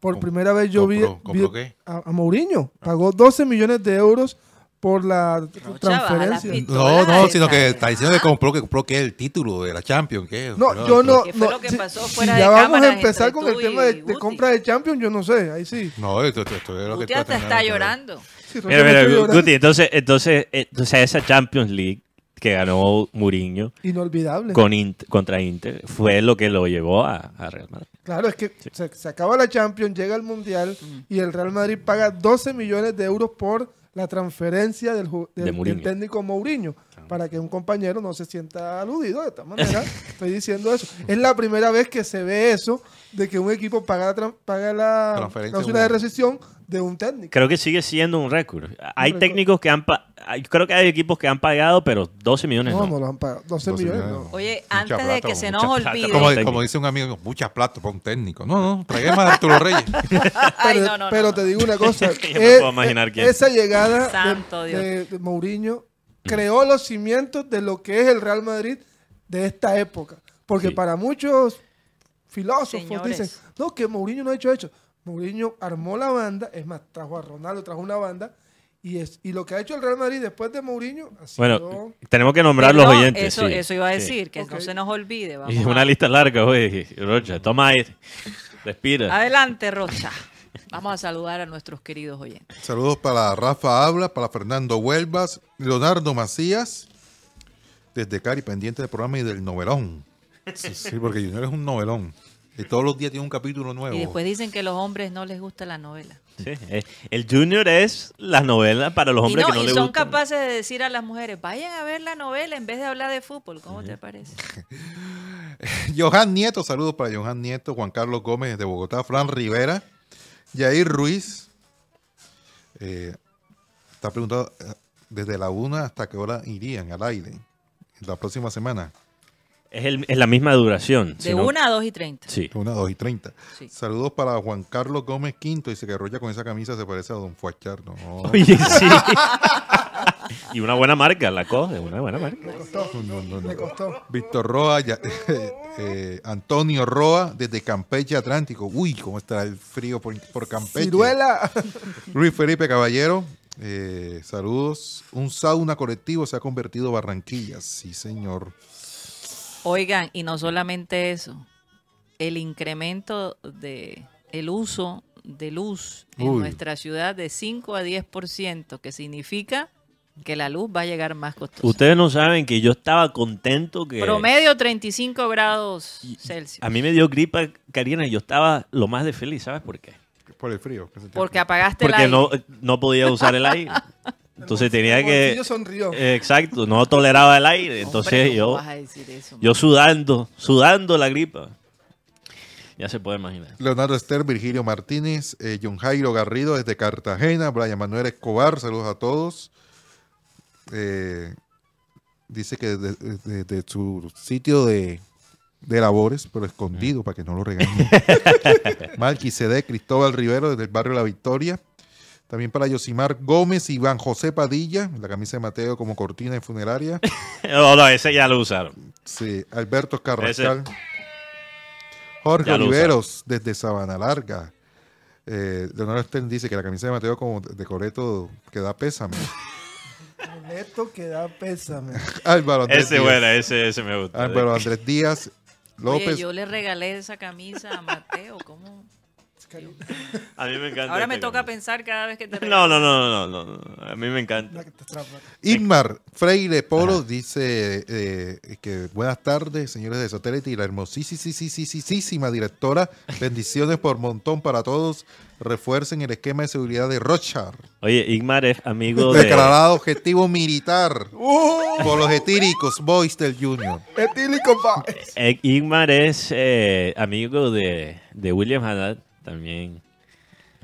por
Com-
primera vez yo vi,
compró- compró
vi
qué?
a, a Mourinho, pagó 12 millones de euros por la transferencia.
la
No, no, sino que está diciendo que compró, que compró que el título de la Champions. ¿qué?
No, yo no.
¿Qué fue
no,
lo que pasó
si
fuera
ya
de
vamos a empezar con el tema de, compra de Champions, yo no sé, ahí sí.
No, esto, esto, esto es lo que
Guti hasta está llorando.
Sí,
Mira,
llorando.
Guti, entonces, entonces, sea, esa Champions League que ganó Mourinho
Inolvidable.
con Int- contra Inter fue lo que lo llevó a, a Real Madrid.
Claro, es que se, se acaba la Champions, llega el Mundial y el Real Madrid paga 12 millones de euros por la transferencia del,
De
del técnico Mourinho. Para que un compañero no se sienta aludido. De esta manera, estoy diciendo eso. Es la primera vez que se ve eso de que un equipo paga, la paga la
Transferencia
cláusula de rescisión de un técnico.
Creo que sigue siendo un récord. Hay técnicos que han... hay- Creo que hay equipos que han pagado, pero 12 millones
No,
no.
no lo han pagado. 12
12
millones.
millones.
no.
Oye,
Mucha
antes de que se
mucha
nos olvide.
Como, dice un amigo, muchas plata para un técnico. No, no, traigamos a Arturo Reyes.
Ay,
pero
no, no,
pero
no.
te digo una cosa.
Ya me
eh,
puedo imaginar quién.
Esa llegada de-
Dios.
de, de Mourinho creó los cimientos de lo que es el Real Madrid de esta época. Porque
Sí.
para muchos filósofos
Señores.
dicen, no, que Mourinho no ha hecho eso. Mourinho armó la banda, es más, trajo a Ronaldo, trajo una banda. Y, es, y lo que ha hecho el Real Madrid después de Mourinho ha sido...
Bueno, tenemos que nombrar los oyentes.
Eso,
sí,
eso iba a
sí.
decir, que no se nos olvide. Vamos
Y una
a-
lista larga, güey. Rocha, toma aire. Respira.
Adelante, Rocha. Vamos a saludar a nuestros queridos oyentes.
Saludos para Rafa Habla, para Fernando Huelvas, Leonardo Macías, desde Cari, pendiente del programa y del novelón. Sí, sí, porque Junior es un novelón. Y todos los días tiene un capítulo nuevo.
Y después dicen que a los hombres no les gusta la novela.
Sí, eh, El Junior es la novela para los
Y,
hombres
no,
que no
y
les
son
gusta.
capaces de decir a las mujeres, vayan a ver la novela en vez de hablar de fútbol. ¿Cómo te parece?
Johan Nieto, saludos para Johan Nieto, Juan Carlos Gómez de Bogotá, Fran Rivera, Yair Ruiz. Eh, está preguntando eh, desde la una hasta qué hora irían al aire la próxima semana.
Es, el- es la misma duración.
De 1 a 2 y 30.
Sí.
Una, dos y treinta.
Sí.
Saludos para Juan Carlos Gómez Quinto. Dice que Roya con esa camisa se parece a Don Fuachar. No,
Oye, sí. y una buena marca, la coge, una buena marca.
Me costó.
no, no, no.
Me costó.
Víctor Roa, ya- eh, Antonio Roa desde Campeche Atlántico. Uy, cómo está el frío por, por Campeche.
Ciruela.
Luis Felipe Caballero, eh, saludos. Un sauna colectivo se ha convertido en Barranquilla. Sí, señor.
Oigan, y no solamente eso, el incremento de el uso de luz en
Uy.
nuestra ciudad de 5 a 10%, que significa que la luz va a llegar más costosa.
Ustedes no saben que yo estaba contento que...
Promedio 35 grados Celsius.
A mí me dio gripa, Karina, y yo estaba lo más de feliz. ¿Sabes por qué?
Por el frío.
Porque apagaste el
Porque
aire.
no, no podía usar el aire. Entonces tenía que...
Sonrió.
Eh, Exacto, no toleraba el aire. Entonces
Hombre, ¿cómo
yo,
vas a decir eso,
yo sudando, sudando la gripa. Ya se puede imaginar.
Leonardo Ester, Virgilio Martínez, eh, John Jairo Garrido desde Cartagena, Brian Manuel Escobar, saludos a todos. Eh, dice que desde de, de su sitio de, de labores, pero escondido para que no lo regañen. Malqui Cede, Cristóbal Rivero desde el barrio La Victoria. También para Yosimar Gómez, Iván José Padilla, la camisa de Mateo como cortina de funeraria.
No, no, ese ya lo usaron.
Sí, Alberto Carrascal.
Ese-
Jorge Oliveros, desde Sabana Larga. Eh, Leonardo Stern dice que la camisa de Mateo como de Coreto que da pésame.
Neto que da pésame.
Álvaro Andrés
Ese
Díaz.
bueno, ese, ese me gusta.
Álvaro Andrés Díaz López.
Oye, yo le regalé esa camisa a Mateo. ¿Cómo?
A mí me encanta.
Ahora me
esta
toca pensar cada vez que te
No, no, no, no, no, no. A mí me encanta.
Inmar Freire Polo dice eh, que buenas tardes, señores de Satélite y la hermosísima directora. Bendiciones por montón para todos. Refuercen el esquema de seguridad de Rochard.
Oye, Igmar es amigo de.
Declarado objetivo militar por los etíricos Boys del Junior.
Etílico pa.
Eh, Igmar es eh, amigo de, de William Haddad, también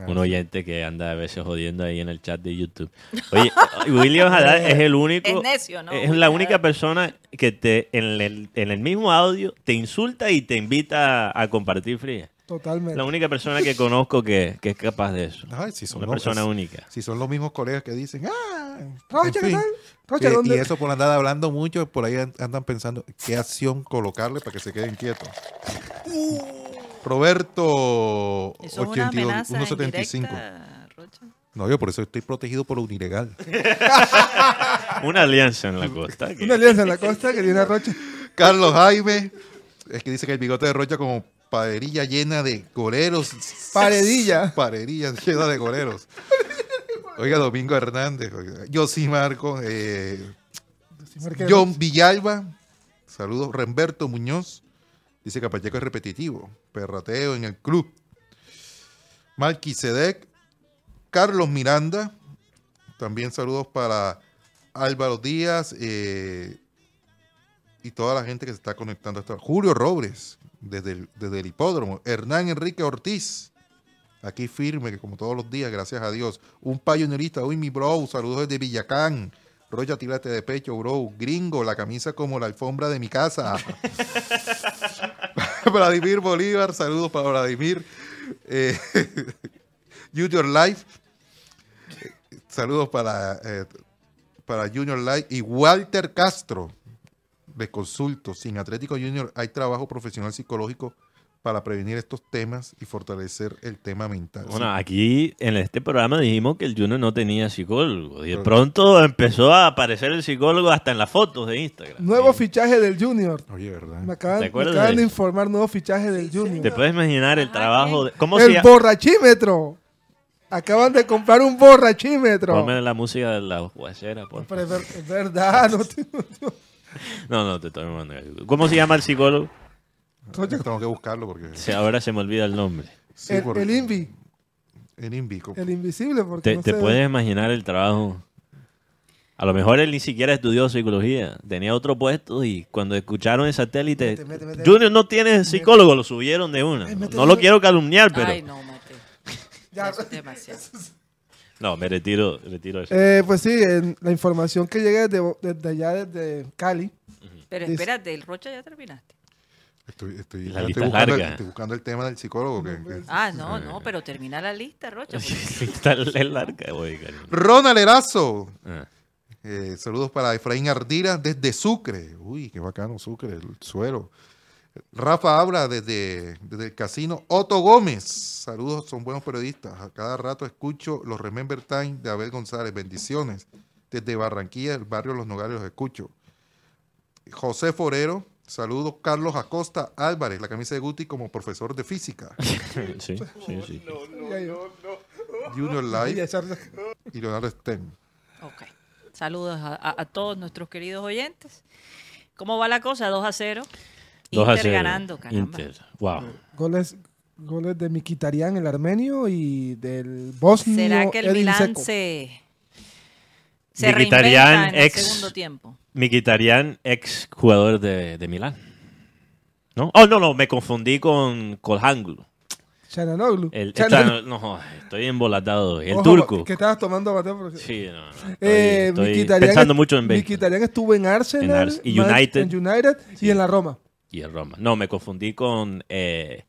un oyente que anda a veces jodiendo ahí en el chat de YouTube. Oye, William Haddad es el único,
Es necio, ¿no?
es la única persona que te en el, en el mismo audio te insulta y te invita a compartir fría.
Totalmente.
La única persona que conozco que, que es capaz de eso.
Ay, si son
Una
los-
persona única.
Si son los mismos colegas que dicen, ah,
Rocha,
en
¿qué
fin.
tal? Rocha, ¿dónde?
Y eso por andar hablando mucho, por ahí an- andan pensando qué acción colocarle para que se queden quietos. Roberto
Eso es una
82,
amenaza
175.
indirecta, Rocha.
No, yo por eso estoy protegido por lo ilegal.
Una alianza en la costa. que-
Una alianza en la costa que tiene a Rocha.
Carlos Jaime, es que dice que el bigote de Rocha como paderilla llena de goleros.
Paredilla.
Paredilla llena de goleros. Oiga, Domingo Hernández, oiga, Yossi Marco, eh, John Villalba, saludos, Remberto Muñoz, dice que Pacheco es repetitivo, perrateo en el club. Malquisedec, Carlos Miranda, también saludos para Álvaro Díaz eh, y toda la gente que se está conectando. Hasta Julio Robles, desde el, desde el hipódromo. Hernán Enrique Ortiz, aquí firme, que como todos los días, gracias a Dios. Un payonierista, uy, mi bro, saludos desde Villacán. Roya, tírate de pecho, bro. Gringo, la camisa como la alfombra de mi casa. Vladimir Bolívar, saludos para Vladimir. Eh, Junior Life, eh, saludos para, eh, para Junior Life. Y Walter Castro, les consulto, sin Atlético Junior hay trabajo profesional psicológico para prevenir estos temas y fortalecer el tema mental.
Bueno, aquí en este programa dijimos que el Junior no tenía psicólogo. Y de pronto empezó a aparecer el psicólogo hasta en las fotos de Instagram.
Nuevo fichaje del Junior.
Oye, ¿verdad?
Me acaban,
¿Te
me
acuerdas
acaban
de
informar nuevo fichaje del Junior.
¿Te puedes imaginar el trabajo de... ¿Cómo
El
se llama?
borrachímetro. Acaban de comprar un borrachímetro.
Ponme la música de la guachera, por
Pero es, ver- es verdad, no te-
No, no, te estoy mandando. ¿Cómo se llama el psicólogo?
Tengo que buscarlo porque...
Si ahora se me olvida el nombre.
Sí,
el,
por-
el Invi,
El Invico.
el invisible, porque
¿Te,
no
puedes imaginar el trabajo? A lo mejor él ni siquiera estudió psicología, tenía otro puesto y cuando escucharon el satélite,
Mete, mete, mete.
Junior no tiene psicólogo, lo subieron de una. No lo quiero calumniar, pero
Ay, no, mate.
Ya.
Eso es demasiado.
no, me retiro, retiro eso.
Eh, pues sí, en la información que llega desde, desde allá, desde Cali.
Pero
Dice-
espérate, el Rocha ya terminaste.
Estoy, estoy,
La
yo
lista
estoy
es
buscando, el,
larga.
estoy buscando el tema del psicólogo. que- que-
Ah, no, no, pero termina la lista, Rocha. porque-
larga, cariño.
Ronald Erazo.
Ah.
Eh, saludos para Efraín Ardira desde Sucre. Uy, qué bacano Sucre, el suelo. Rafa habla desde, desde el casino. Otto Gómez. Saludos, son buenos periodistas. A cada rato escucho los Remember Time de Abel González. Bendiciones. Desde Barranquilla, el barrio Los Nogales, los escucho. José Forero. Saludos, Carlos Acosta Álvarez, la camisa de Guti como profesor de física.
Sí, sí, sí.
Junior
Y
Live y Leonardo Sten.
Ok. Saludos a, a- a todos nuestros queridos oyentes. ¿Cómo va la cosa? 2 a 0.
2 a
Inter
0.
ganando, caramba.
Inter. Wow.
Goles, goles de Mikitarian, el armenio, y del bosnio.
¿Será que el
Edin
Milán
Dzeko.
se, se reinventa en el
ex-
segundo tiempo?
Mkhitaryan, ex jugador de, de Milán. ¿No? Oh, no, no, me confundí con Colhanglu.
Chananoglu.
El,
Chananoglu.
esta- no, estoy embolatado. hoy. El
Ojo,
turco.
Que estabas tomando porque-
Sí, no, no, estoy,
Eh,
estoy pensando mucho en
Mkhitaryan estuvo en Arsenal,
En Ars- y United.
en United y en la Roma.
y en Roma. No, me confundí con... eh,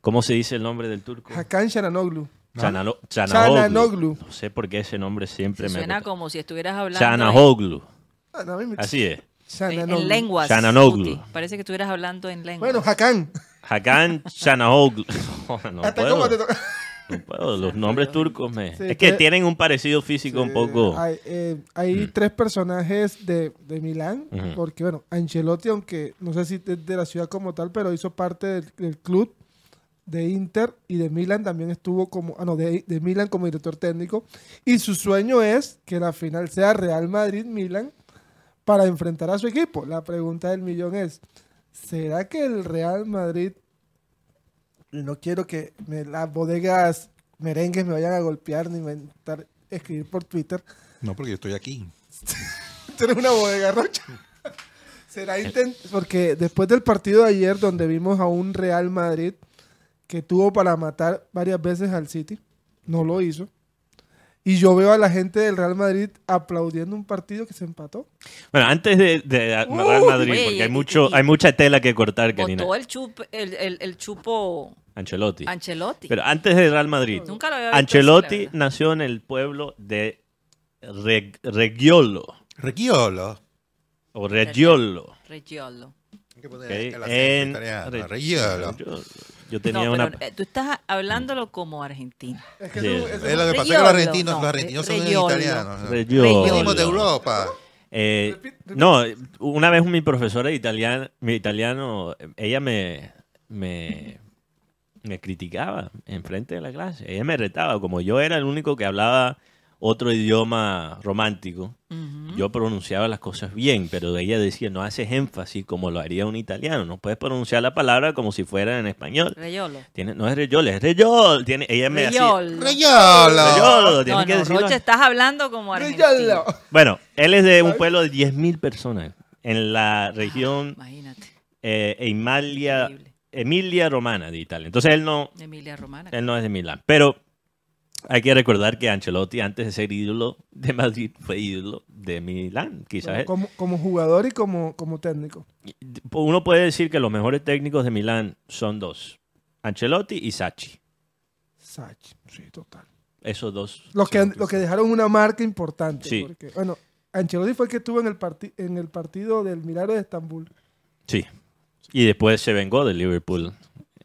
¿Cómo se dice el nombre del turco?
Hakan Chananoglu.
Chanalo- Chanahoglu.
Chananoglu.
No sé por qué ese nombre siempre me...
Suena
gusta.
como si estuvieras hablando
Chanahoglu.
Ah, no, a mí me-
Así es.
en,
Chananoglu.
en lenguas.
Chananoglu.
Parece que estuvieras hablando en lenguas.
Bueno, Hakan.
Hakan Chanahoglu. no
Hasta
puedo.
te.
No puedo, los nombres turcos me...
Sí,
es que
que-
tienen un parecido físico un poco...
Hay, eh, hay tres personajes de, de Milán, porque bueno, Ancelotti, aunque no sé si es de la ciudad como tal, pero hizo parte del, del club de Inter y de Milán también estuvo como, ah no, de, de Milán como director técnico, y su sueño es que la final sea Real Madrid-Milán para enfrentar a su equipo. La pregunta del millón es, ¿será que el Real Madrid, y no quiero que me- las bodegas merengues me vayan a golpear ni inventar, escribir por Twitter,
No, porque yo estoy aquí.
Tú eres una bodega rocha. Será porque después del partido de ayer donde vimos a un Real Madrid que tuvo para matar varias veces al City, no lo hizo. Y yo veo a la gente del Real Madrid aplaudiendo un partido que se empató.
Bueno, antes de, de Real. Madrid, porque hay, mucho,
y-
hay mucha tela que cortar, Karina.
Botó el, chup, el, el, el chupo
Ancelotti.
Ancelotti.
Pero antes de Real Madrid,
Nunca lo había visto
Ancelotti
así,
nació en el pueblo de Reg- Reggiolo.
Regiolo.
O Reggiolo.
Reggiolo.
¿ok? En Re-
Regiolo.
Yo, yo tenía
No,
una...
pero eh, tú estás hablándolo como argentino.
Es que eso-
Es lo que pasa que
Regiolo,
los argentinos,
no,
los argentinos son italianos. Venimos de Europa.
Eh, no, una vez mi profesora de italiano, mi italiano, ella me, me, me criticaba en frente de la clase. Ella me retaba, como yo era el único que hablaba otro idioma romántico.
Ujú.
yo pronunciaba las cosas bien, pero ella decía, no haces énfasis como lo haría un italiano, no puedes pronunciar la palabra como si fuera en español.
Reyolo.
Tiene, no es reyol, es reyol. Tiene, ella me hacía...
Reyolo.
¡Reyolo!
Reyolo, tiene
No,
que
no,
decirlo.
Estás hablando como argentino.
Reyolo.
Bueno, él es de un pueblo de 10.000 personas en la región
Imagínate.
eh, Emilia. Emilia Romana de Italia. Entonces él no,
Emilia Romana.
él no es de Milán. Pero hay que recordar que Ancelotti, antes de ser ídolo de Madrid, fue ídolo de Milán. Quizás
Como, como jugador y como, como técnico.
uno puede decir que los mejores técnicos de Milán son dos: Ancelotti y Sacchi.
Sachi, sí, total.
Esos dos.
Los que, los que dejaron una marca importante.
Sí.
Porque, bueno, Ancelotti fue el que estuvo en el, parti- en el partido del Milagro de Estambul.
Sí. Y después se vengó de Liverpool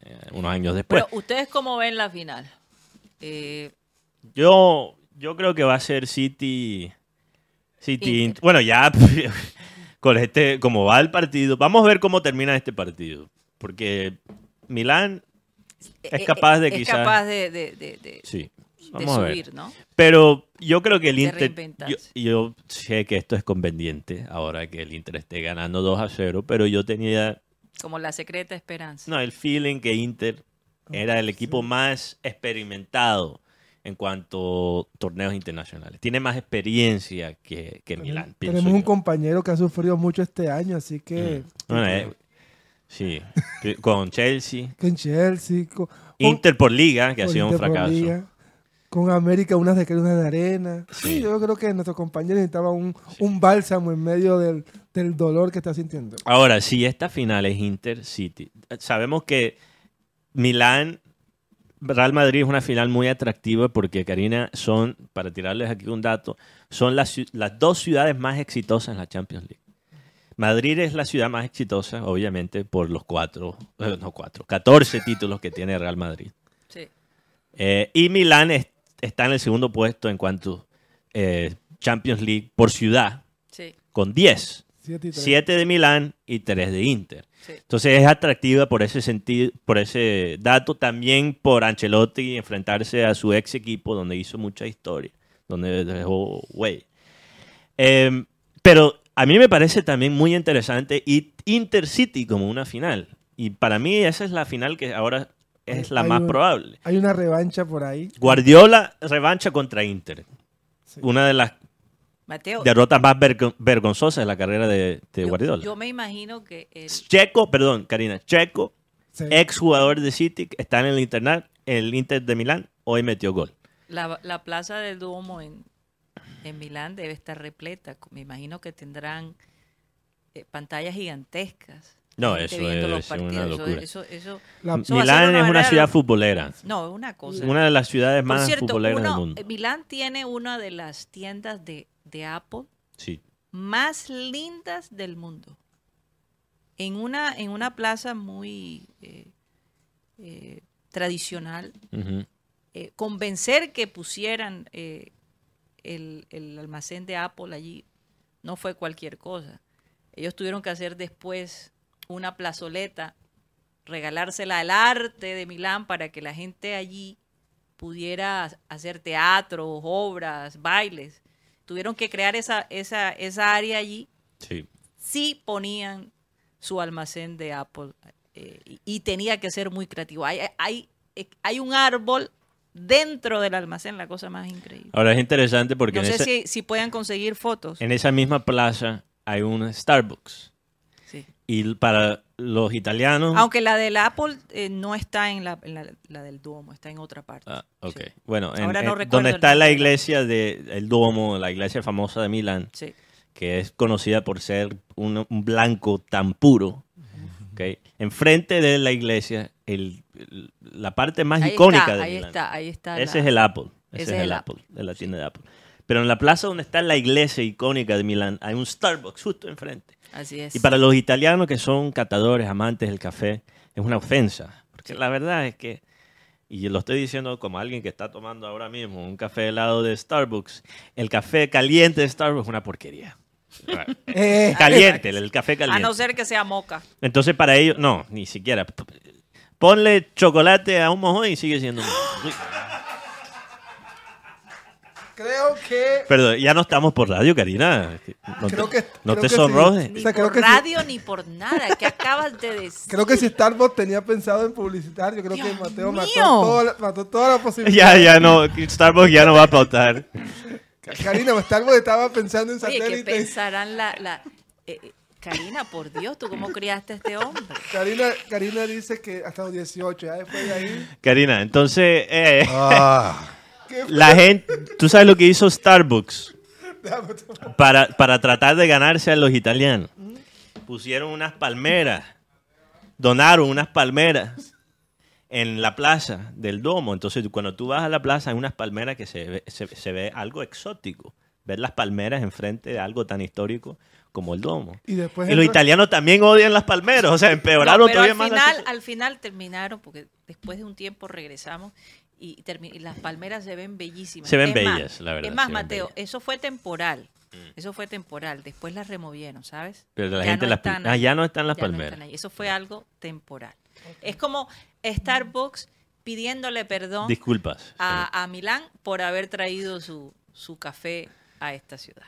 eh, unos años después.
Pero, ¿ustedes cómo ven la final? Eh,
Yo, yo creo que va a ser City. City.
Inter.
Bueno, ya con este, como va el partido, vamos a ver cómo termina este partido. Porque Milán es
eh,
capaz de
es
quizás.
capaz de, de- de- de-
Sí. Vamos a ver.
subir, ¿no?
Pero yo creo que el Inter. Yo, yo sé que esto es conveniente ahora que el Inter esté ganando 2 a 0, pero yo tenía
Como la secreta esperanza.
no, el feeling que Inter era el equipo más experimentado en cuanto a torneos internacionales. Tiene más experiencia que, que Milán.
Tenemos un
yo.
compañero que ha sufrido mucho este año, así que.
Mm. Bueno, eh, sí, con Chelsea.
Con Chelsea, con,
Inter por liga, que ha sido un
Inter
fracaso.
Liga, con América, unas de unas de arena. Sí.
Sí.
yo creo que nuestro compañero necesitaba un, un bálsamo en medio del, del dolor que está sintiendo.
Ahora, si esta final es Inter City, sabemos que Milán, Real Madrid es una final muy atractiva porque, Karina, son, para tirarles aquí un dato, son las, las dos ciudades más exitosas en la Champions League. Madrid es la ciudad más exitosa, obviamente, por los cuatro, eh, no cuatro, 14 títulos que tiene Real Madrid.
Sí.
Eh, y Milán es- está en el segundo puesto en cuanto eh, Champions League por ciudad,
Sí,
con 10.
Siete y tres.
7 de Milán y 3 de Inter.
sí.
Entonces es atractiva por ese sentido, por ese dato, también por Ancelotti enfrentarse a su ex equipo donde hizo mucha historia, donde dejó güey. Em, pero a mí me parece también muy interesante y Intercity como una final. Y para mí esa es la final que ahora es la
Hay
más
un-
probable.
Hay una revancha por ahí.
Guardiola revancha contra Inter.
Sí.
Una de las
Mateo,
derrotas más vergo- vergonzosas de la carrera de, de
yo,
Guardiola.
yo me imagino que el-
Checo, perdón, Karina, Checo
Sí.
ex jugador de City, que está en el Internet, el Inter de Milán, hoy metió gol.
la, la plaza del Duomo en, en Milán debe estar repleta. Me imagino que tendrán eh, pantallas gigantescas.
No, eso ser una locura.
Eso, eso-
La-
Eso va a ser
Milán
una
es una ciudad futbolera,
no, es una cosa.
una de las ciudades más
cierto,
futboleras
uno-
del mundo.
eh, Milán tiene una de las tiendas de, de Apple
Sí.
más lindas del mundo. En una, en una plaza muy eh, eh, tradicional, eh, convencer que pusieran el, el almacén de Apple allí no fue cualquier cosa. Ellos tuvieron que hacer después una plazoleta, regalársela al arte de Milán para que la gente allí pudiera hacer teatro, obras, bailes. Tuvieron que crear esa, esa, esa área allí
Sí.
sí ponían su almacén de Apple eh, y, tenía que ser muy creativo. Hay, hay, hay un árbol dentro del almacén, la cosa más increíble.
Ahora es interesante porque
No sé
esa,
si, si puedan conseguir fotos.
en esa misma plaza hay un Starbucks.
Sí.
Y para los italianos...
Aunque la del Apple eh, no está en la, en la, la del Duomo, está en otra parte.
Ah, ok.
Sí.
Bueno, en-
Ahora no
en-
recuerdo
donde está la iglesia del el Duomo, la iglesia famosa de Milán,
Sí.
que es conocida por ser un, un blanco tan puro. ¿ok? Enfrente de la iglesia, el, el- la parte más
Ahí
icónica
está,
de
ahí
Milán.
está, ahí está.
Ese
la-
es el Apple. Ese,
Ese
es el Apple, de la tienda de Apple. Pero en la plaza donde está la iglesia icónica de Milán, hay un Starbucks justo enfrente.
Así es.
Y para los italianos que son catadores, amantes del café, es una ofensa. Porque
Sí.
la verdad es que, y lo estoy diciendo como alguien que está tomando ahora mismo un café helado de Starbucks, el café caliente de Starbucks es una porquería.
Eh,
Caliente, el café
A
caliente.
no ser que sea moca.
Entonces para ellos, no, ni siquiera. Ponle chocolate a un mojón y sigue siendo un mojón.
Creo que.
Perdón, ya no estamos por radio, Karina. No
Creo
te,
que-
no
creo
te
que sí.
sonrojes.
Ni
O sea, creo
por
que sí.
radio ni por nada. ¿Qué acabas de decir?
Creo que si Starbucks tenía pensado en publicitar, yo creo que Mateo mató, la, mató toda la posibilidad.
Ya, ya no, Starbucks ya no va a pautar.
Karina, Starbucks estaba pensando en
Oye, ¿qué
satélite.
pensarán la... la eh, eh, Karina, por Dios, ¿tú cómo criaste a este hombre?
Karina, Karina dice que hasta los 18, ya después de ahí.
Karina, entonces, eh,
Ah,
¿qué
la gente, tú sabes lo que hizo Starbucks para, para tratar de ganarse a los italianos. Pusieron unas palmeras, donaron unas palmeras en la plaza del domo. Entonces, cuando tú vas a la plaza, hay unas palmeras que se ve, se, se ve algo exótico. Ver las palmeras enfrente de algo tan histórico como el domo.
Y después
Y los
entra-
italianos también odian las palmeras, o sea, empeoraron
No, pero
todavía
al
más
final, al final terminaron, porque después de un tiempo regresamos y, las palmeras se ven bellísimas.
Se ven
Es más-
bellas, la verdad,
Es más, Mateo,
bellas. Mm.
eso fue temporal. Eso fue temporal. Después las removieron, ¿sabes?
Pero la
Ya
gente
no
las
están
ah, ya no están las
Ya no
palmeras.
están ahí. Eso fue algo temporal. Es como Starbucks pidiéndole perdón
Disculpas.
a, a Milán por haber traído su, su café a esta ciudad.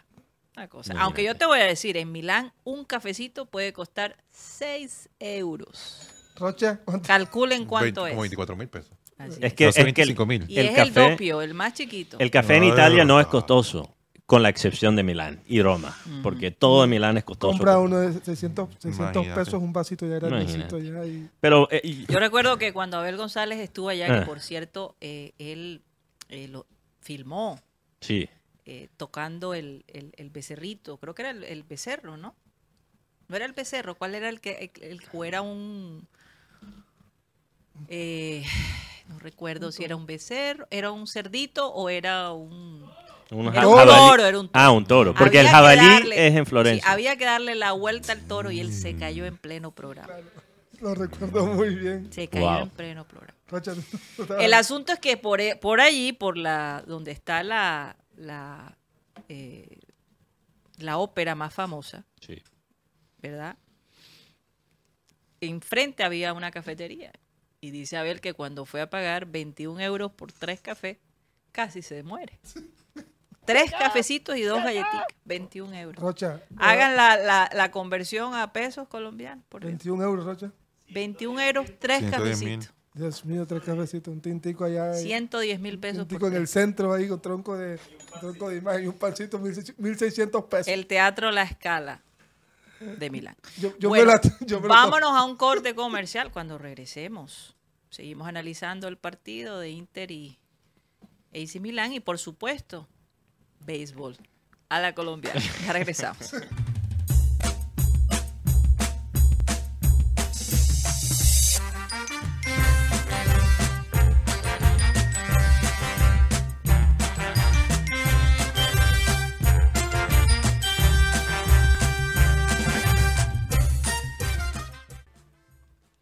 Una cosa. Aunque yo te voy a decir, en Milán un cafecito puede costar 6 euros.
Rocha, ¿cuánto?
Calculen cuánto
20 como
es.
24 mil pesos.
Así
Es que, es que el,
25 mil.
Y
el
es el
café-
dopio, el más chiquito.
el café en. Italia no es costoso, con la excepción de Milán y Roma, porque todo en Milán es costoso.
Compra uno de 600, 600
Imagínate.
pesos, un vasito ya grandecito
Imagínate.
ya. Y...
Pero eh, y-
Yo recuerdo que cuando Abel González estuvo allá,
Ah.
que por cierto, eh, él eh, lo filmó
sí,
eh, tocando el, el- el becerrito, creo que era el, el becerro, ¿no? No era el becerro, ¿cuál era el que, el, era un... eh, no recuerdo si era un becerro, era un cerdito o era un...
un
Era un toro, era un toro.
Ah, un toro, porque
Había
el jabalí
darle-
es en
sí,
Florencia.
había que darle la vuelta al toro y él se cayó en pleno programa.
Lo recuerdo muy bien.
Se cayó
Wow.
en pleno programa. El asunto es que por, e- por allí, por la donde está la la, eh, la ópera más famosa,
Sí.
¿verdad? Enfrente había una cafetería. Y dice Abel que cuando fue a pagar 21 euros por tres cafés, casi se muere. Tres cafecitos y dos galletitas, 21 euros.
Rocha,
Hagan la, la- la conversión a pesos colombianos, por Dios.
21 euros, Rocha.
21 euros, tres
110 mil.
cafecitos.
Dios mío, tres cafecitos, un tintico allá. y-
110 mil
un
pesos por
tintico en el centro ahí con tronco de, tronco de imagen y un pancito, 1600 pesos.
El Teatro La Escala de Milán.
Yo, yo
Bueno,
me la, yo me la-
vámonos a un corte comercial cuando regresemos. Seguimos analizando el partido de Inter y AC Milán y por supuesto, béisbol a la colombiana. Ya regresamos.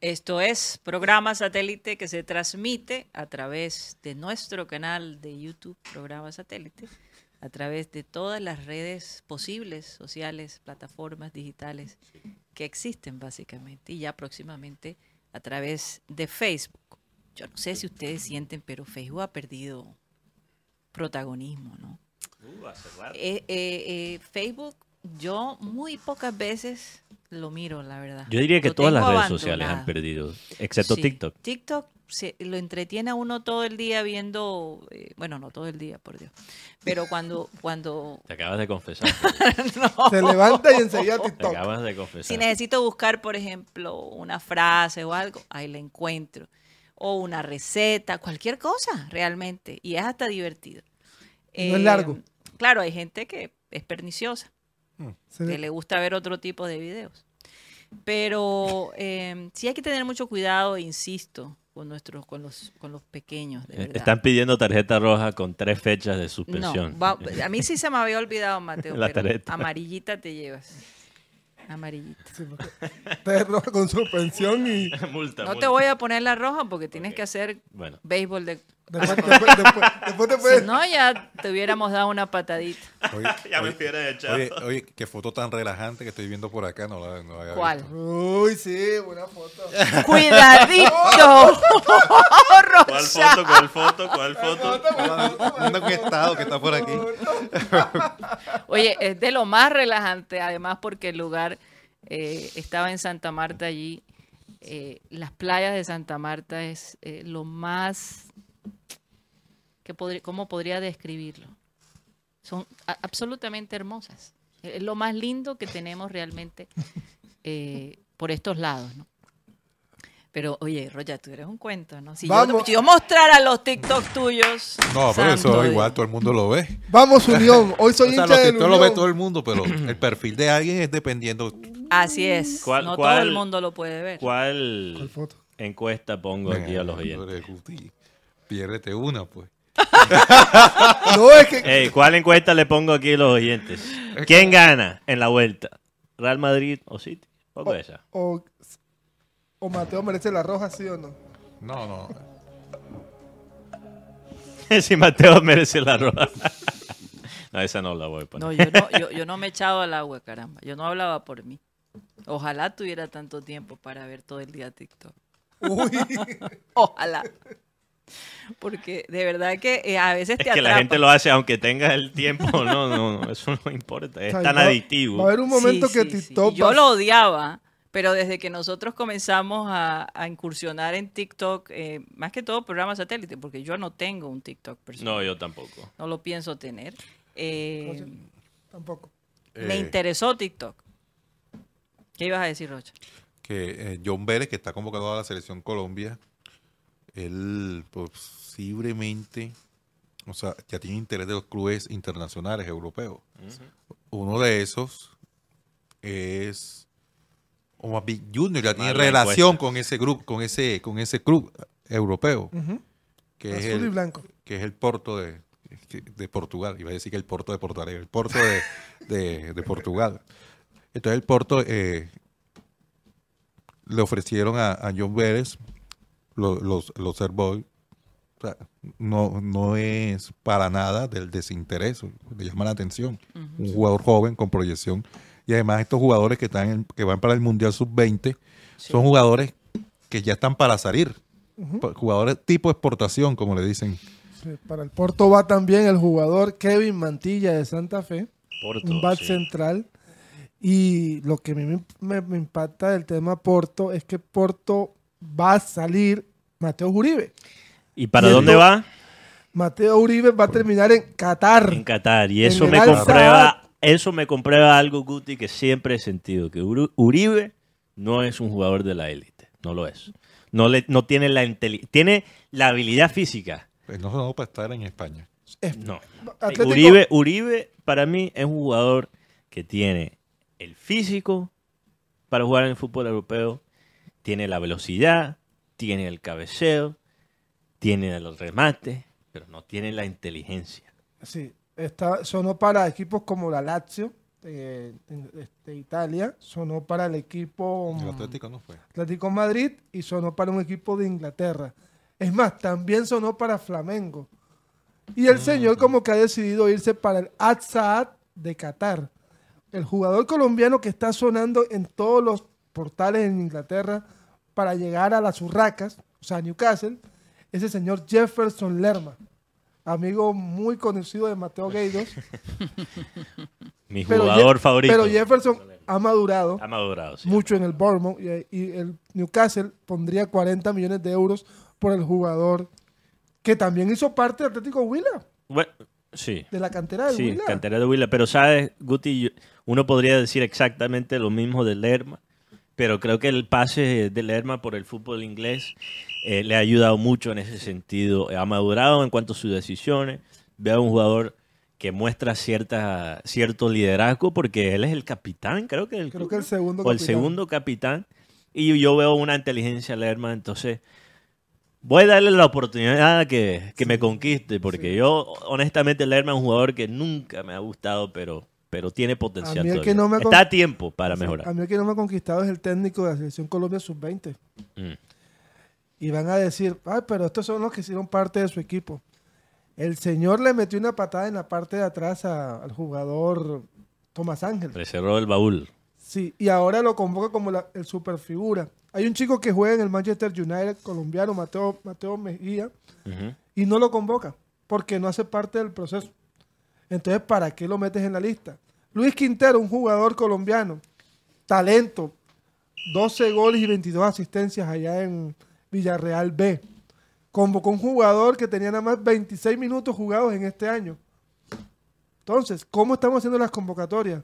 Esto es programa satélite que se transmite a través de nuestro canal de YouTube, programa satélite, a través de todas las redes posibles, sociales, plataformas digitales que existen básicamente y ya próximamente a través de Facebook. Yo no sé si ustedes sienten, pero Facebook ha perdido protagonismo, ¿no? Eh, eh, eh, Facebook, yo muy pocas veces lo miro, la verdad.
Yo diría que
Lo
todas las redes sociales han perdido, excepto
Sí,
TikTok.
TikTok se, lo entretiene a uno todo el día viendo, eh, bueno, no todo el día, por Dios, pero cuando, cuando
Te acabas de confesar.
Se levanta y enseguida
Te
TikTok.
acabas de confesar.
si necesito buscar, por ejemplo, una frase o algo, ahí la encuentro. O una receta, cualquier cosa, realmente. Y es hasta divertido. Eh,
No es largo.
Claro, hay gente que es perniciosa.
Se
que
le-
gusta ver otro tipo de videos. Pero eh, sí hay que tener mucho cuidado, insisto, con nuestros, con los, con los pequeños, de
Eh,
verdad.
Están pidiendo tarjeta roja con tres fechas de
no,
suspensión.
va- a mí sí se me había olvidado, Mateo,
La
pero
tarjeta.
amarillita te llevas. Amarillita.
sí, te roja con suspensión y
multa,
No
multa.
te voy a poner la roja porque tienes que hacer
Bueno,
béisbol de
Después, después, después, después te puedes-
Si no, ya te hubiéramos dado una patadita.
Oye,
Ya me hubiera echado.
oye, oye, qué foto tan relajante que estoy viendo por acá. No la, no la
¿Cuál?
visto.
Uy, sí, buena foto.
¡Cuidadito!
¿Cuál foto? ¿Cuál foto? ¿Cuál foto?
Anda un estado que está por aquí.
Oye, es de lo más relajante, además porque el lugar eh, estaba en Santa Marta allí. eh, las playas de Santa Marta es eh, lo más... que ¿Cómo podría describirlo? Son absolutamente hermosas. Es lo más lindo que tenemos realmente eh, por estos lados, ¿no? Pero, oye, Roya, tú eres un cuento, ¿no? Si, yo,
Vamos.
yo mostrara los TikTok tuyos...
No, pero
santo
eso
Dios.
igual todo el mundo lo ve.
Vamos, Unión. Hoy soy
o sea,
hincha
lo que
del
todo lo ve todo el mundo, pero el perfil de alguien es dependiendo.
Así es.
¿Cuál-
no
cuál-
todo el mundo lo puede ver.
¿Cuál
¿Cuál
foto?
encuesta pongo aquí a los oyentes?
Piérdete una, pues.
No, es que
Ey, ¿Cuál encuesta le pongo aquí a los oyentes? ¿Quién gana en la vuelta? ¿Real Madrid o City? Pongo esa.
o, o Mateo merece la roja, ¿sí o no?
No, no.
si Mateo merece la roja. no, esa no la voy a poner.
No, yo no, yo, yo no me he echado al agua, caramba. Yo no hablaba por mí. Ojalá tuviera tanto tiempo para ver todo el día TikTok.
Uy,
Ojalá. Porque de verdad que eh, a veces te
Es que la
atrapa.
gente lo hace aunque tenga el tiempo. No, no, no, eso no importa. Es
o sea,
tan
va-
adictivo.
Va a haber un momento
Sí,
que
sí.
TikTok
Yo lo odiaba, pero desde que nosotros comenzamos a, a incursionar en TikTok, eh, más que todo programas satélite, porque yo no tengo un TikTok personal.
No, yo tampoco.
No lo pienso tener. Eh,
Tampoco.
me
Eh,
interesó TikTok. ¿Qué ibas a decir, Rocha?
que eh, John Vélez, que está convocado a la selección Colombia, él posiblemente, o sea, ya tiene interés de los clubes internacionales europeos. Uno de esos es Omar Big Junior, ya tiene relación
encuesta.
con ese grupo, con ese, con ese club europeo, que es
Azul y
el,
blanco.
que es el Porto de, de Portugal. Iba a decir que el Porto de Alegre, el Porto de, de- de Portugal. Entonces el Porto eh, le ofrecieron a, a John Vélez lo- los, los Air Boys. O sea, no, no es para nada del desinterés, le llama la atención. Un jugador joven con proyección. Y además estos jugadores que, están en- que van para el Mundial Sub-20 son jugadores que ya están para salir. Jugadores tipo exportación, como le dicen.
Sí, Para el Porto va también el jugador Kevin Mantilla de Santa Fe,
Porto,
un back
sí.
central. Y lo que a mí me, me- me impacta del tema Porto es que Porto va a salir Mateo Uribe.
¿Y para
Y
dónde va?
Mateo Uribe va a terminar en Qatar.
En Qatar. Y eso me comprueba, eso me comprueba algo, Guti, que siempre he sentido, que Uribe no es un jugador de la élite. No lo es. No, le, no tiene la inteli- tiene la habilidad física.
Pues no no para estar en España.
Es-
No.
Atlético-
Uribe, Uribe para mí es un jugador que tiene el físico para jugar en el fútbol europeo, tiene la velocidad, tiene el cabeceo, tiene el remate, pero no tiene la inteligencia.
Sí, está, sonó para equipos como la Lazio de, de- de Italia, sonó para el equipo
El
mm,
Atlético no fue.
Atlético Madrid y sonó para un equipo de Inglaterra. Es más, también sonó para Flamengo. Y el señor como que ha decidido irse para el Al Saad de Qatar. El jugador colombiano que está sonando en todos los portales en Inglaterra para llegar a las Urracas, o sea, Newcastle, es el señor Jefferson Lerma, amigo muy conocido de Mateo Gueidos.
Mi jugador favorito.
Pero Jefferson ha madurado
ha madurado. sí.
mucho en el Bournemouth y, y el Newcastle pondría 40 millones de euros por el jugador que también hizo parte del Atlético Huila,
Bueno, sí.
de la cantera del
Sí,
Huila.
cantera de Huila. Pero, ¿sabes, Guti? Uno podría decir exactamente lo mismo de Lerma, pero creo que el pase de Lerma por el fútbol inglés eh, le ha ayudado mucho en ese sentido. Ha madurado en cuanto a sus decisiones. Veo a un jugador que muestra cierta, cierto liderazgo porque él es el capitán, creo que el,
Creo que el segundo
o el
capitán.
segundo capitán. Y yo veo una inteligencia Lerma, entonces voy a darle la oportunidad que, que me conquiste, porque yo, honestamente, Lerma es un jugador que nunca me ha gustado, pero, pero tiene potencial.
A mí el
todavía.
que no me ha
Está a tiempo para
A
mejorar.
mí el que no me ha conquistado es el técnico de la selección Colombia sub-20.
Mm.
y van a decir, ay, pero estos son los que hicieron parte de su equipo. El señor le metió una patada en la parte de atrás a- al jugador Tomás Ángel.
Le cerró el baúl.
Sí, y ahora lo convoca como la- el superfigura. Hay un chico que juega en el Manchester United colombiano, Mateo, Mateo Mejía, y no lo convoca porque no hace parte del proceso. Entonces, ¿para qué lo metes en la lista? Luis Quintero, un jugador colombiano, talento, 12 goles y 22 asistencias allá en Villarreal B. Convocó un jugador que tenía nada más 26 minutos jugados en este año. Entonces, ¿cómo estamos haciendo las convocatorias?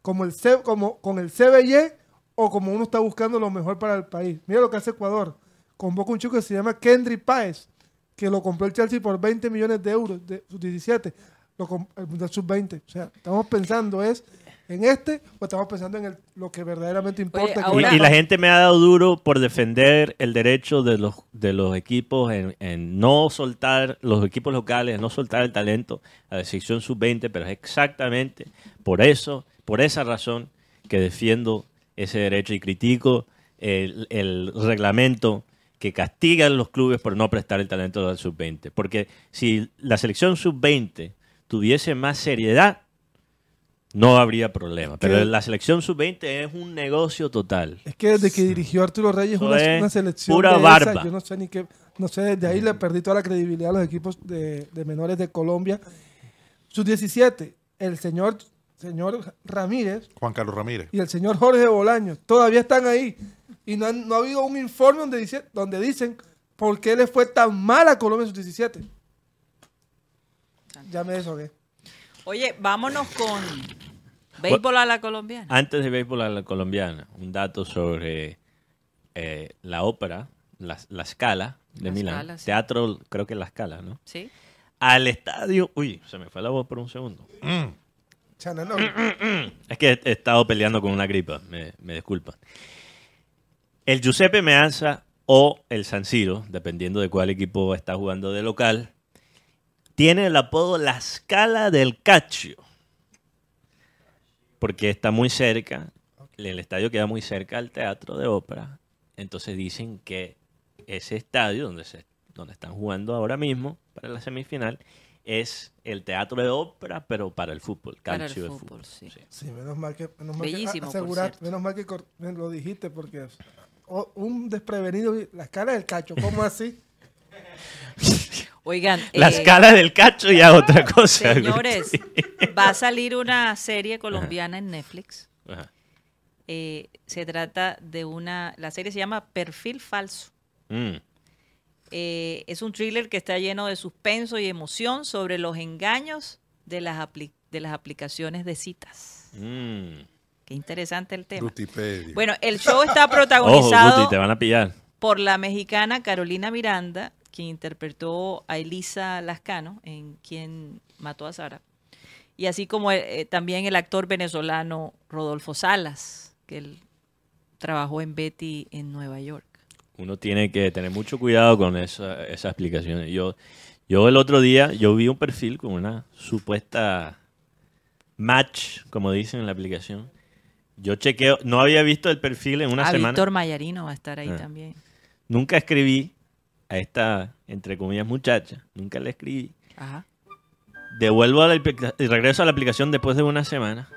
¿Como, el C- como con el CBY o como uno está buscando lo mejor para el país? Mira lo que hace Ecuador. Convoca un chico que se llama Kendry Páez, que lo compró el Chelsea por 20 millones de euros, de sus 17, lo el Mundial Sub-20. O sea, estamos pensando es en este o estamos pensando en el- lo que verdaderamente importa. que
Y,
ahora-
y la gente me ha dado duro por defender el derecho de los, de los equipos en, en no soltar, los equipos locales, en no soltar el talento a la sección sub-20, pero es exactamente por eso, por esa razón que defiendo ese derecho y critico el, el reglamento que castiga a los clubes por no prestar el talento al sub-20. Porque si la selección sub-20 tuviese más seriedad, no habría problema. Pero
que-
la selección sub-20 es un negocio total.
Es que desde que dirigió Arturo Reyes una,
es
una selección
pura
de esa,
barba.
yo no sé ni qué, no sé, desde ahí le perdí toda la credibilidad a los equipos de, de menores de Colombia. Sus 17, el señor, señor Ramírez
Juan Carlos Ramírez.
y el señor Jorge Bolaños todavía están ahí. Y no, han- no ha habido un informe donde, dice, donde dicen por qué le fue tan mal a Colombia en sus 17. Ya me deshogué.
Oye, vámonos con béisbol a la colombiana.
Antes de béisbol a la colombiana, un dato sobre eh, la ópera, la, la Scala de
La
Milán.
Scala, sí.
Teatro, creo que la Scala, ¿no?
¿Sí?
Al estadio. Uy, se me fue la voz por un segundo.
Chana, no.
Es que he estado peleando con una gripa, me, me disculpan. El Giuseppe Meazza o el San Siro, dependiendo de cuál equipo está jugando de local, tiene el apodo La Scala del Caccio. Porque está muy cerca, el estadio queda muy cerca al teatro de ópera. Entonces dicen que ese estadio donde, se, donde están jugando ahora mismo para la semifinal es el teatro de ópera, pero para el fútbol.
Para el
calcio de
fútbol, sí.
Sí, menos mal que, menos mal que
Bellísimo,
asegurar- menos mal que lo dijiste porque o- un desprevenido, la escala del cacho, ¿cómo así?
Oigan,
La
eh,
escala del cacho y a otra cosa.
señores, va a salir una serie colombiana en Netflix.
Ajá.
Eh, se trata de una, la serie se llama Perfil Falso.
Mm.
Eh, es un thriller que está lleno de suspenso y emoción sobre los engaños de las, apli- de las aplicaciones de citas.
Mm.
Qué interesante el tema. Bueno, el show está
Ojo,
protagonizado
Guti, te van a pillar.
por la mexicana Carolina Miranda, quien interpretó a Elisa Lascano en Quien mató a Sara. Y así como eh, también el actor venezolano Rodolfo Salas, que él trabajó en Betty en Nueva York.
Uno tiene que tener mucho cuidado con esa- esas explicaciones. Yo, yo el otro día, yo vi un perfil con una supuesta match, como dicen en la aplicación. Yo chequeo, no había visto el perfil en una
a
semana.
Víctor Mayarino va a estar ahí
Ah.
también.
Nunca escribí a esta, entre comillas, muchacha. Nunca le escribí.
Ajá.
Devuelvo a la y regreso a la aplicación después de una semana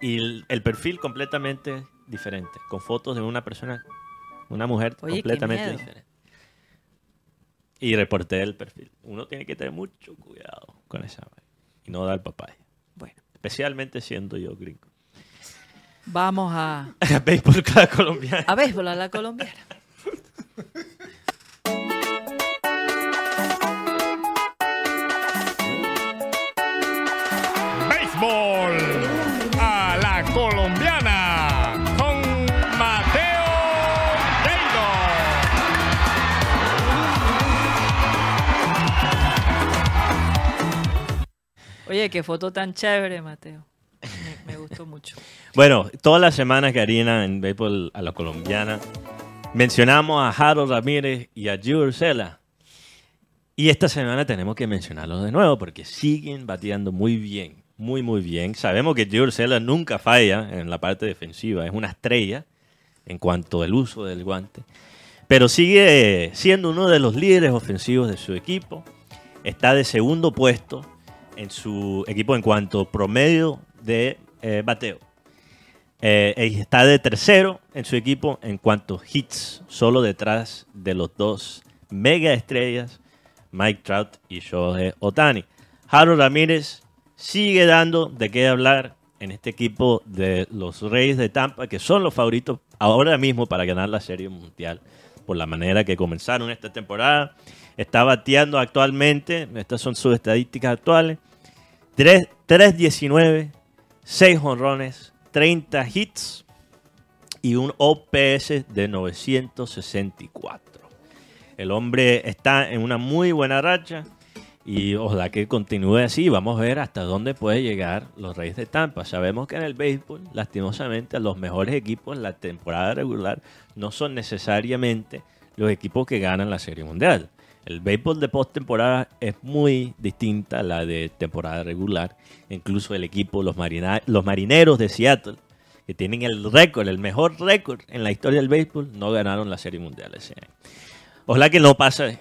y el, el perfil completamente diferente, con fotos de una persona, una mujer
Oye,
completamente diferente. Y reporté el perfil. Uno tiene que tener mucho cuidado con esa vaina y no dar papaya.
Bueno,
Especialmente siendo yo gringo.
vamos a,
Béisbol cada colombiano.
a béisbol a la colombiana. Oye, qué foto tan chévere, Mateo. Me, gustó mucho.
Bueno, todas las semanas, Karina, en Béisbol a la colombiana, mencionamos a Harold Ramírez y a Gio Urshela. Y esta semana tenemos que mencionarlos de nuevo porque siguen bateando muy bien, muy, muy bien. Sabemos que Gio Urshela nunca falla en la parte defensiva, es una estrella en cuanto al uso del guante. Pero sigue siendo uno de los líderes ofensivos de su equipo. Está de segundo puesto en su equipo en cuanto promedio de eh, bateo. Eh, está de tercero en su equipo en cuanto hits, solo detrás de los dos mega estrellas, Mike Trout y Shohei Otani. Harold Ramírez sigue dando de qué hablar en este equipo de los Reyes de Tampa, que son los favoritos ahora mismo para ganar la Serie Mundial, por la manera que comenzaron esta temporada. Está bateando actualmente, estas son sus estadísticas actuales, 3 3-19, 6 honrones, 30 hits y un OPS de 964. El hombre está en una muy buena racha y ojalá que continúe así. Vamos a ver hasta dónde puede llegar los Reyes de Tampa. Sabemos que en el béisbol, lastimosamente, los mejores equipos en la temporada regular no son necesariamente los equipos que ganan la Serie Mundial. El béisbol de postemporada es muy distinta a la de temporada regular. Incluso el equipo, los, marineros de Seattle, que tienen el récord, el mejor récord en la historia del béisbol, no ganaron la Serie Mundial ese año. Ojalá que no pase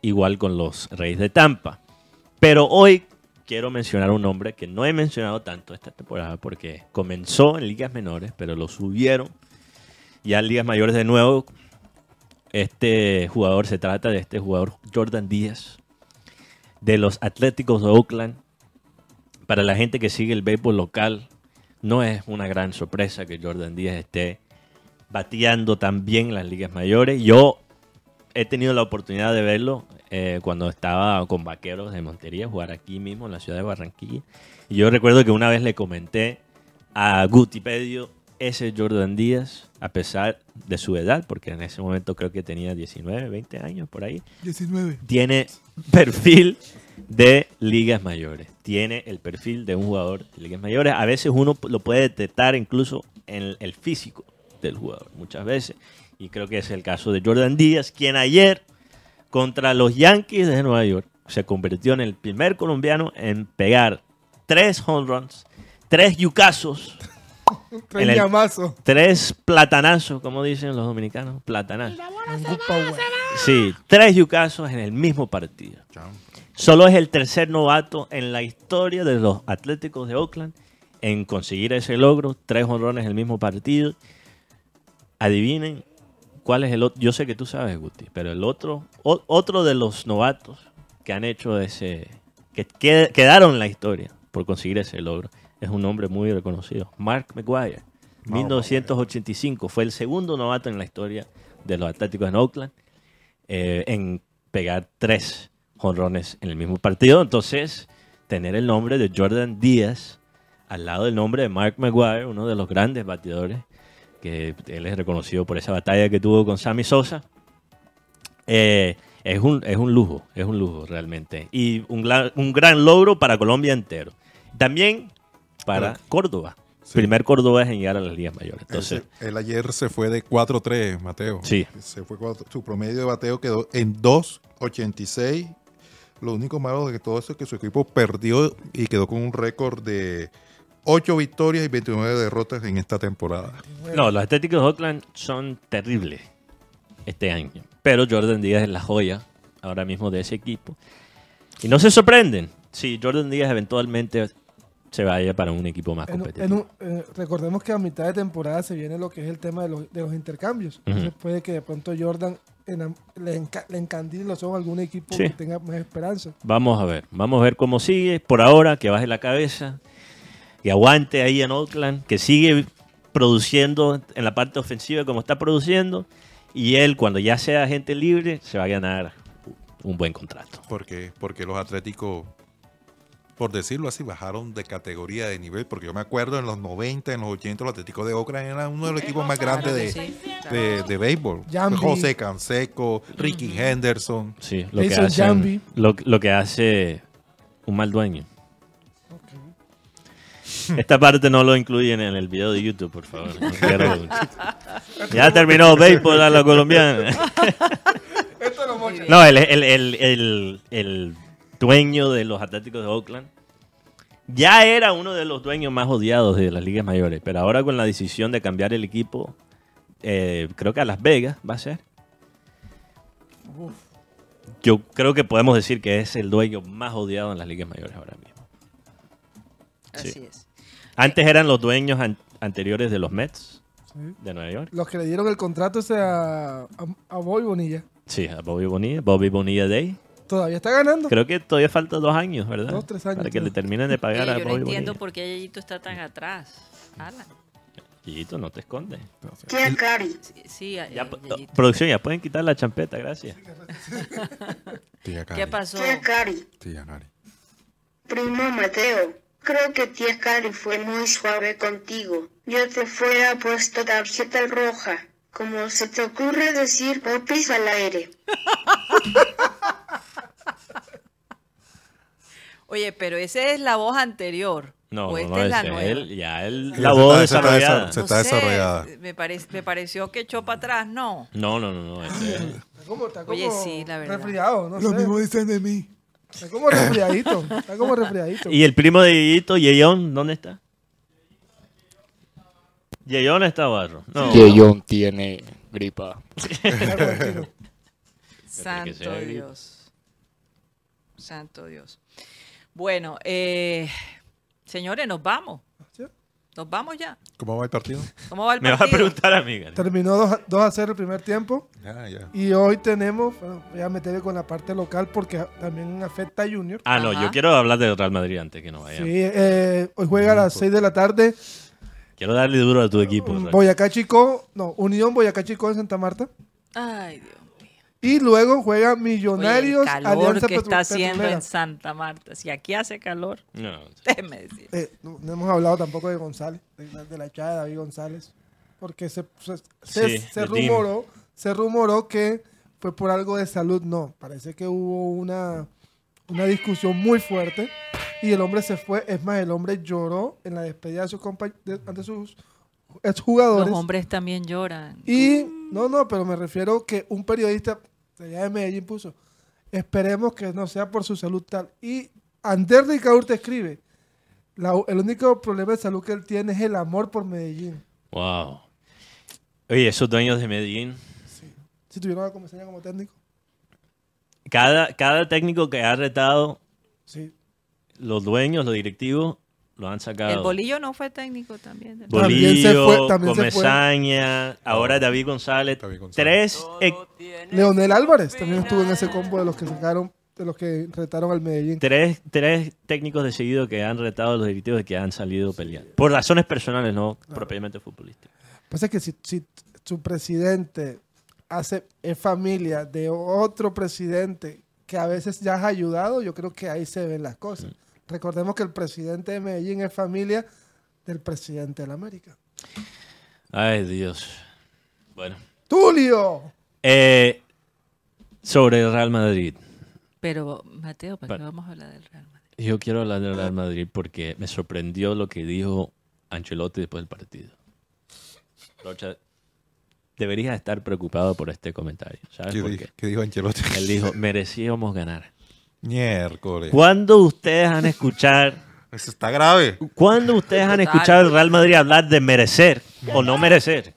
igual con los Reyes de Tampa. Pero hoy quiero mencionar un nombre que no he mencionado tanto esta temporada porque comenzó en ligas menores, pero lo subieron ya en ligas mayores de nuevo. Este jugador se trata de este jugador Jordan Díaz de los Atléticos de Oakland. Para la gente que sigue el béisbol local, no es una gran sorpresa que Jordan Díaz esté bateando tan bien en las ligas mayores. Yo he tenido la oportunidad de verlo eh, cuando estaba con Vaqueros de Montería, jugar aquí mismo en la ciudad de Barranquilla. Y yo recuerdo que una vez le comenté a Gutipedio ese Jordan Díaz, a pesar de su edad, porque en ese momento creo que tenía 19, 20 años por ahí,
19.
tiene perfil de ligas mayores. Tiene el perfil de un jugador de ligas mayores. A veces uno lo puede detectar incluso en el físico del jugador, muchas veces. Y creo que es el caso de Jordan Díaz, quien ayer contra los Yankees de Nueva York se convirtió en el primer colombiano en pegar tres home runs, tres yucazos,
Tres
En el-
llamazos.
tres platanazos, como dicen los dominicanos, platanazos. Sí, tres yucazos en el mismo partido. Solo es el tercer novato en la historia de los Atléticos de Oakland en conseguir ese logro, tres honrones en el mismo partido. Adivinen cuál es el otro. Yo sé que tú sabes, Guti, pero el otro, o- otro de los novatos que han hecho ese, que que- quedaron en la historia por conseguir ese logro, es un hombre muy reconocido, Mark McGuire.
No,
1985 fue el segundo novato en la historia de los Atléticos en Oakland eh, en pegar tres jonrones en el mismo partido. Entonces, tener el nombre de Jordan Díaz al lado del nombre de Mark McGuire, uno de los grandes bateadores, que él es reconocido por esa batalla que tuvo con Sammy Sosa, eh, es, un, es un lujo, es un lujo realmente. Y un, un gran logro para Colombia entero. También para Córdoba.
Sí.
Primer cordobés en llegar a las ligas mayores.
Él,
Entonces,
él ayer se fue de 4-3, Mateo.
Sí.
Se fue su promedio de bateo quedó en 2.86. Lo único malo de todo eso es que su equipo perdió y quedó con un récord de 8 victorias y 29 derrotas en esta temporada.
No, los Atléticos de Oakland son terribles este año. Pero Jordan Díaz es la joya ahora mismo de ese equipo. Y no se sorprenden si Jordan Díaz eventualmente se vaya para un equipo más
En un-
competitivo.
en un- eh, recordemos que a mitad de temporada se viene lo que es el tema de los, de los intercambios. Entonces puede que de pronto Jordan enam- le, enca- le encandile los ojos a algún equipo
Sí.
que tenga más esperanza.
Vamos a ver, vamos a ver cómo sigue. Por ahora, que baje la cabeza, que aguante ahí en Oakland, que sigue produciendo en la parte ofensiva como está produciendo. Y él, cuando ya sea agente libre, se va a ganar un buen contrato.
Porque, porque los atléticos, por decirlo así, bajaron de categoría de nivel. Porque yo me acuerdo en los 90, en los 80, los atléticos de Oakland eran uno de los equipos más grandes de,
Sí.
de, de béisbol.
Jambi.
José Canseco, Ricky Henderson.
Sí, lo que, hacen- lo, lo que hace un mal dueño. Esta parte no lo incluyen en el video de YouTube, por favor. No quiero- ya terminó béisbol a la colombiana. No, el, el- el- el- el dueño de los Atléticos de Oakland ya era uno de los dueños más odiados de las ligas mayores, pero ahora con la decisión de cambiar el equipo, eh, creo que a Las Vegas va a ser, Yo creo que podemos decir que es el dueño más odiado en las ligas mayores ahora mismo. Sí.
Así es.
Antes eran los dueños an- anteriores de los Mets
Sí.
de Nueva York.
Los que le dieron el contrato ese a, a, a Bobby Bonilla.
Sí, a Bobby Bonilla, Bobby Bonilla Day.
Todavía está ganando.
Creo que todavía falta dos años, ¿verdad?
Dos, tres años,
Para que le terminen de pagar a
yo no entiendo por qué Yayito está tan atrás. Ala.
Yeyito, no te escondes.
Tía Cari,
Sí, sí, eh,
Ya, po-
Yayito.
producción, ya pueden quitar la champeta, gracias.
Tía Cari.
¿Qué pasó?
tía Cari,
Tía Cari.
primo Mateo. Creo que tía Cari fue muy suave contigo. Yo te fuera puesto tarjeta roja. ¿Cómo se te ocurre decir popis al aire?
Oye, pero esa es la voz anterior.
No,
o
no,
esta
no,
es la nueva.
él, ya él, la voz desarrollada.
Se está desarrollada.
Me, parec- me pareció que echó para atrás, no.
No, no, no, no. ese-
Está como, está
Oye, sí, la verdad.
resfriado, no
Lo
sé.
mismo dicen de mí.
Está como resfriadito. Está como resfriadito.
¿Y el primo de Yeyito, Yeyón, dónde está? Yeyón está barro. No.
Yeyon tiene gripa.
Santo. Dios. Santo Dios. Bueno, eh, señores, nos vamos. Nos vamos ya.
¿Cómo va el partido?
¿Cómo va el
Me vas a
partido?
preguntar a mí, Gary.
Terminó 2 a, 2 a 0 el primer tiempo.
Ya, ya.
Y hoy tenemos, bueno, voy a meterle con la parte local porque también afecta a Junior.
Ah, no,
Ajá.
yo quiero hablar de Real Madrid antes que no vayan.
Sí, eh, hoy juega a las 6 de la tarde.
Quiero darle duro a tu equipo. Real.
Boyacá Chico, no, Unión Boyacá Chico en Santa Marta.
Ay, Dios.
Y luego juega
Oye,
Millonarios
el calor
Alianza
que
Petro-
está haciendo en Santa Marta. Si aquí hace calor,
No,
déjeme decir.
Eh, no, no hemos hablado tampoco de González, de, la- de la echada de David González. Porque se, se, se-
Sí,
se
de Team.
rumoró, se rumoró que fue por algo de salud. No, parece que hubo una, una discusión muy fuerte y el hombre se fue. Es más, el hombre lloró en la despedida de sus compa- de- ante sus exjugadores.
Los hombres también lloran.
Y no, no, pero me refiero que un periodista de allá de Medellín puso, esperemos que no sea por su salud tal. Y Ander Ricaur te escribe, la- el único problema de salud que él tiene es el amor por Medellín.
Wow. Oye, esos dueños de Medellín,
Si tuvieron a Comesaña como técnico,
cada, cada técnico que ha retado,
sí.
los dueños, los directivos, lo han sacado.
El bolillo no fue técnico también. del-
También
Bolillo,
se fue, también se fue.
Comesaña, ahora David González.
David González.
Tres
Leonel Álvarez también estuvo en ese combo de los que sacaron, de los que retaron al Medellín.
tres, tres técnicos de seguido que han retado a los directivos y que han salido peleando. Por razones personales, no propiamente futbolísticas.
Pasa que si, si su presidente hace es familia de otro presidente que a veces ya has ayudado, yo creo que ahí se ven las cosas.
Mm.
Recordemos que el presidente de Medellín es familia del presidente de la América.
Ay, Dios. Bueno.
¡Tulio!
Eh, sobre el Real Madrid.
Pero, Mateo, ¿para qué vamos a hablar del Real Madrid?
Yo quiero hablar del Real Madrid porque me sorprendió lo que dijo Ancelotti después del partido. Rocha, deberías estar preocupado por este comentario. ¿Sabes
¿Qué,
por
di-
qué?
qué dijo Ancelotti?
Él dijo, merecíamos ganar.
Miércoles.
¿Cuándo ustedes han escuchado,
Eso está grave.
¿cuándo ustedes han escuchado al Real Madrid hablar de merecer o no merecer?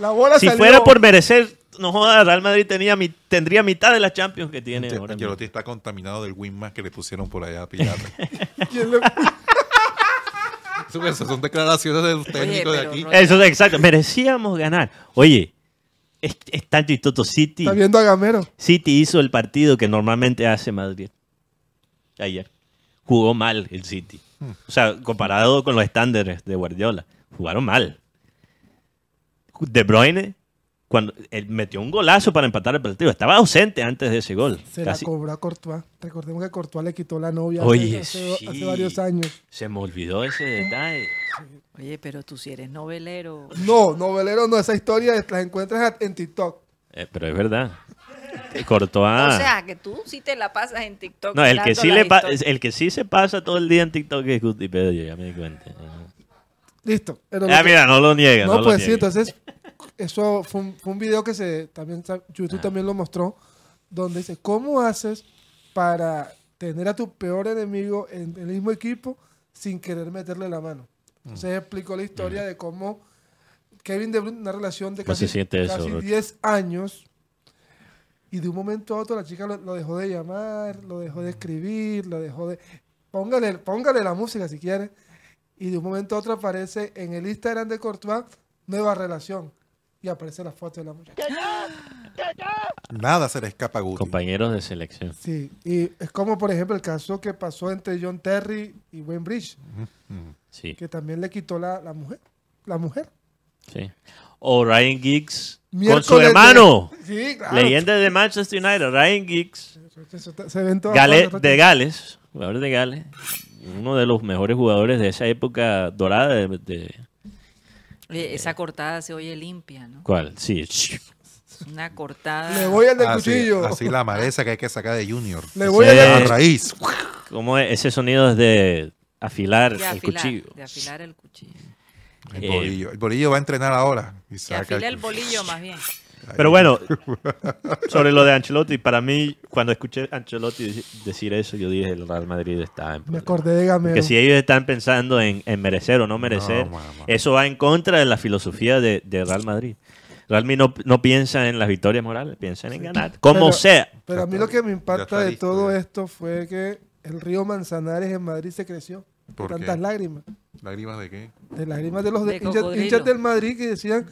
La bola
Si
salió-
fuera por merecer, no joda, el Real Madrid tenía, mi- tendría mitad de la Champions que tiene ahora.
Ancelotti está contaminado del Winmax que le pusieron por allá a Pirata.
¿Quién le-
Eso- Esas son declaraciones de los técnicos de aquí.
Eso es exacto. Merecíamos ganar. Oye, es, es tan chistoso. City,
Está viendo a Gamero.
City hizo el partido que normalmente hace Madrid. Ayer. Jugó mal el City. O sea, comparado con los estándares de Guardiola. Jugaron mal. De Bruyne, cuando él metió un golazo para empatar el partido, estaba ausente antes de ese gol.
Se
Casi-
la cobró a Courtois. Recordemos que Courtois le quitó la novia hace-
Oye,
hace, hace
sí.
varios años.
Se me olvidó ese detalle.
Oye, pero tú si eres novelero.
No, novelero no. Esa historia la encuentras en TikTok.
Eh, pero es verdad. Courtois.
O sea, que tú sí te la pasas en TikTok.
No, el que, sí
las
le el que sí se pasa todo el día en TikTok es Gutipedia, ya me di cuenta.
Listo. Lo
Ah,
que-
mira, no lo niega.
No,
No, lo
pues sí,
niega.
entonces, eso fue un, fue un video que se también YouTube también lo mostró, donde dice, ¿cómo haces para tener a tu peor enemigo en el mismo equipo sin querer meterle la mano? Entonces explicó la historia de cómo Kevin De Bruyne, una relación de
¿Cómo se
casi,
siente eso,
casi
Rocha?
10 años, Y de un momento a otro la chica lo, lo dejó de llamar, lo dejó de escribir, lo dejó de... Póngale, póngale la música si quiere. Y de un momento a otro aparece en el Instagram de Courtois nueva relación. Y aparece la foto de la muchacha.
Nada se le escapa a Guti.
Compañeros de selección.
Sí, y es como por ejemplo el caso que pasó entre John Terry y Wayne Bridge,
Sí,
que también le quitó la, la mujer. La mujer.
sí. O Ryan Giggs con su
de-
hermano.
Sí, claro.
Leyenda de Manchester United, Ryan Giggs.
Se ven todas
Gale-
partes.
de Gales, jugador de Gales. Uno de los mejores jugadores de esa época dorada de, de-
Oye, esa cortada se oye limpia, ¿no?
¿Cuál? Sí.
Una cortada.
Le voy al del
Así,
cuchillo.
así la maleza que hay que sacar de Junior.
Le voy
Sí.
al
A
del
raíz.
Como ese sonido es de afilar
de
el cuchillo.
de afilar el cuchillo.
El
Eh,
bolillo. El bolillo va a entrenar ahora. Y
Que
saca
afile el
el-
bolillo más bien.
Pero bueno, sobre lo de Ancelotti, para mí, cuando escuché a Ancelotti deci- decir eso, yo dije, el Real Madrid está en
Me acordé de Gamero.
Que si ellos están pensando en, en merecer o no merecer,
No,
eso va en contra de la filosofía de, de Real Madrid. Real Madrid no, no piensa en las victorias morales, piensan en ganar, como
Pero-
sea.
Pero a mí lo que me impacta de todo esto fue que el río Manzanares en Madrid se creció.
¿Por qué?
tantas lágrimas.
¿Lágrimas de qué?
De lágrimas de los de
De
hinchas,
cocodrilo.
hinchas del Madrid que decían,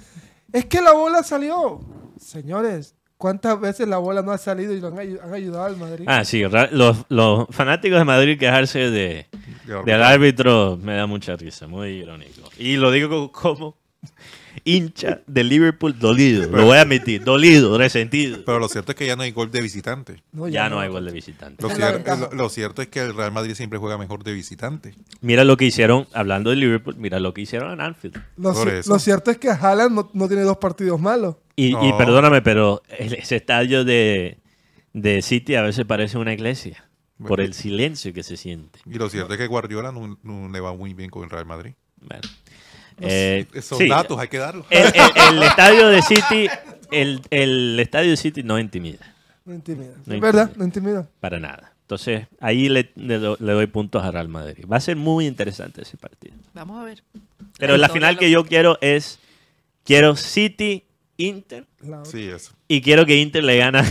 es que la bola salió. Señores, ¿cuántas veces la bola no ha salido y lo han, ayu- han ayudado al Madrid?
Ah, sí, los, los fanáticos de Madrid quejarse de,
De
del árbitro me da mucha risa, muy irónico. Y lo digo co- como hincha de Liverpool dolido, lo voy a admitir, dolido, resentido.
Pero lo cierto es que ya no hay gol de visitante.
No,
Ya no hay gol de visitante.
Lo, cier- cierto es que el Real Madrid siempre juega mejor de visitante.
Mira lo que hicieron, hablando de Liverpool, mira lo que hicieron en Anfield.
Lo, cierto es que Haaland no, no tiene dos partidos malos.
Y, perdóname, pero ese estadio de, de City a veces parece una iglesia por el silencio que se siente.
Y lo cierto es que Guardiola no, no le va muy bien con el Real Madrid.
Bueno. Eh,
Esos
sí,
datos hay que darlos.
el, el- el estadio de City, el, el estadio de City no intimida,
No intimida.
No
es verdad, no intimida.
para nada. Entonces, ahí le, le do- le doy puntos a Real Madrid. Va a ser muy interesante ese partido.
Vamos a ver.
Pero la final
lo-
que yo quiero es, quiero City, Inter,
Sí, eso.
y quiero que Inter le gana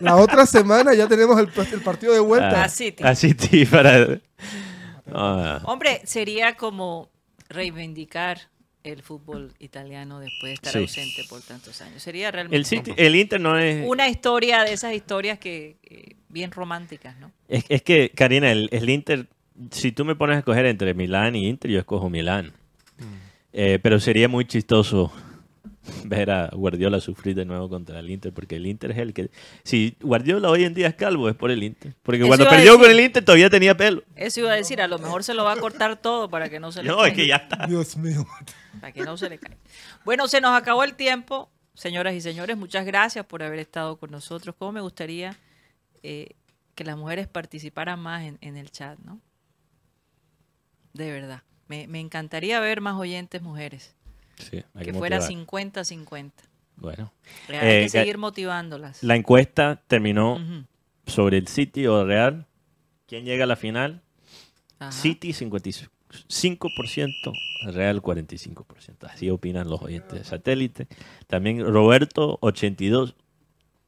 la otra semana ya tenemos el, el partido de vuelta.
A City.
a City para... Ah.
Hombre, sería como reivindicar el fútbol italiano después de estar
Sí.
ausente por tantos años. Sería realmente
El, City, el Inter no es...
una historia de esas historias que eh, bien románticas, ¿no?
Es, es que, Karina, el, el Inter, si tú me pones a escoger entre Milán y Inter, yo escojo Milán. Eh, pero sería muy chistoso ver a Guardiola sufrir de nuevo contra el Inter, porque el Inter es el que... Si Guardiola hoy en día es calvo, es por el Inter. Porque
Eso
cuando perdió
decir.
con el Inter todavía tenía pelo.
Eso iba a decir, a lo mejor se lo va a cortar todo para que no se le
No, es
caiga.
que ya está.
Dios mío.
Para que no se le caiga. Bueno, se nos acabó el tiempo. Señoras y señores, muchas gracias por haber estado con nosotros. Cómo me gustaría eh, que las mujeres participaran más en, en el chat, ¿no? De verdad. Me, me encantaría ver más oyentes mujeres.
Sí,
Que fuera
motivar.
50-50.
Bueno.
Hay
Eh,
que seguir motivándolas.
La encuesta terminó sobre el City o Real. ¿Quién llega a la final?
Ajá.
City 55%, Real 45%. Así opinan los oyentes de satélite. También Roberto 82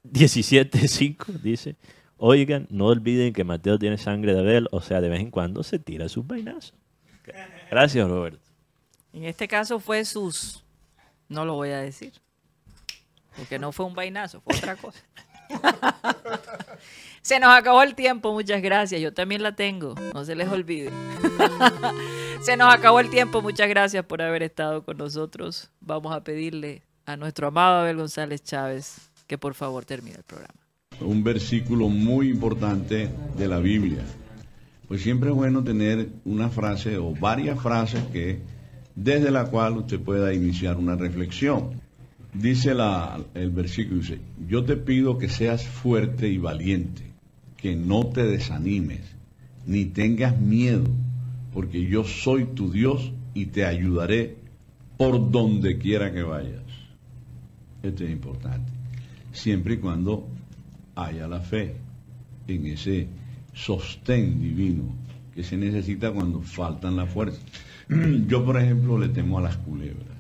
17 5 dice, "Oigan, no olviden que Mateo tiene sangre de Abel, o sea, de vez en cuando se tira sus vainazos." Gracias, Roberto.
En este caso fue sus. No lo voy a decir. Porque no fue un vainazo, fue otra cosa. se nos acabó el tiempo, muchas gracias. Yo también la tengo, no se les olvide. se nos acabó el tiempo, muchas gracias por haber estado con nosotros. Vamos a pedirle a nuestro amado Abel González Chávez que por favor termine el programa.
un versículo muy importante de la Biblia. Pues siempre es bueno tener una frase o varias frases que desde la cual usted pueda iniciar una reflexión. Dice el versículo, dice, yo te pido que seas fuerte y valiente, que no te desanimes, ni tengas miedo, porque yo soy tu Dios y te ayudaré por donde quiera que vayas. Esto es importante siempre y cuando haya la fe en ese sostén divino que se necesita cuando faltan las fuerzas. Yo, por ejemplo, le temo a las culebras.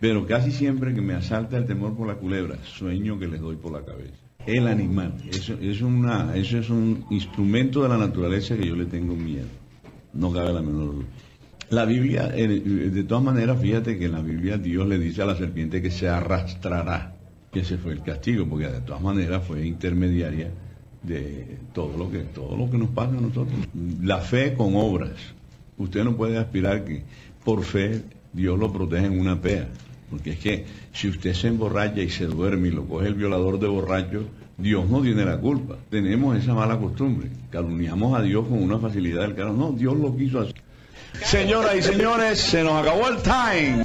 Pero casi siempre que me asalta el temor por la culebra, sueño que les doy por la cabeza. El animal, eso, es un instrumento de la naturaleza que yo le tengo miedo. No cabe la menor duda. La Biblia, eh, de todas maneras, fíjate que en la Biblia Dios le dice a la serpiente que se arrastrará, que ese fue el castigo, porque de todas maneras fue intermediaria de todo lo que, todo lo que nos pasa a nosotros. La fe con obras. Usted no puede aspirar que por fe Dios lo proteja en una pea. Porque es que si usted se emborracha y se duerme y lo coge el violador de borracho, Dios no tiene la culpa. Tenemos esa mala costumbre. Calumniamos a Dios con una facilidad del carajo. No, Dios lo quiso así. Señoras y señores, se nos acabó el time.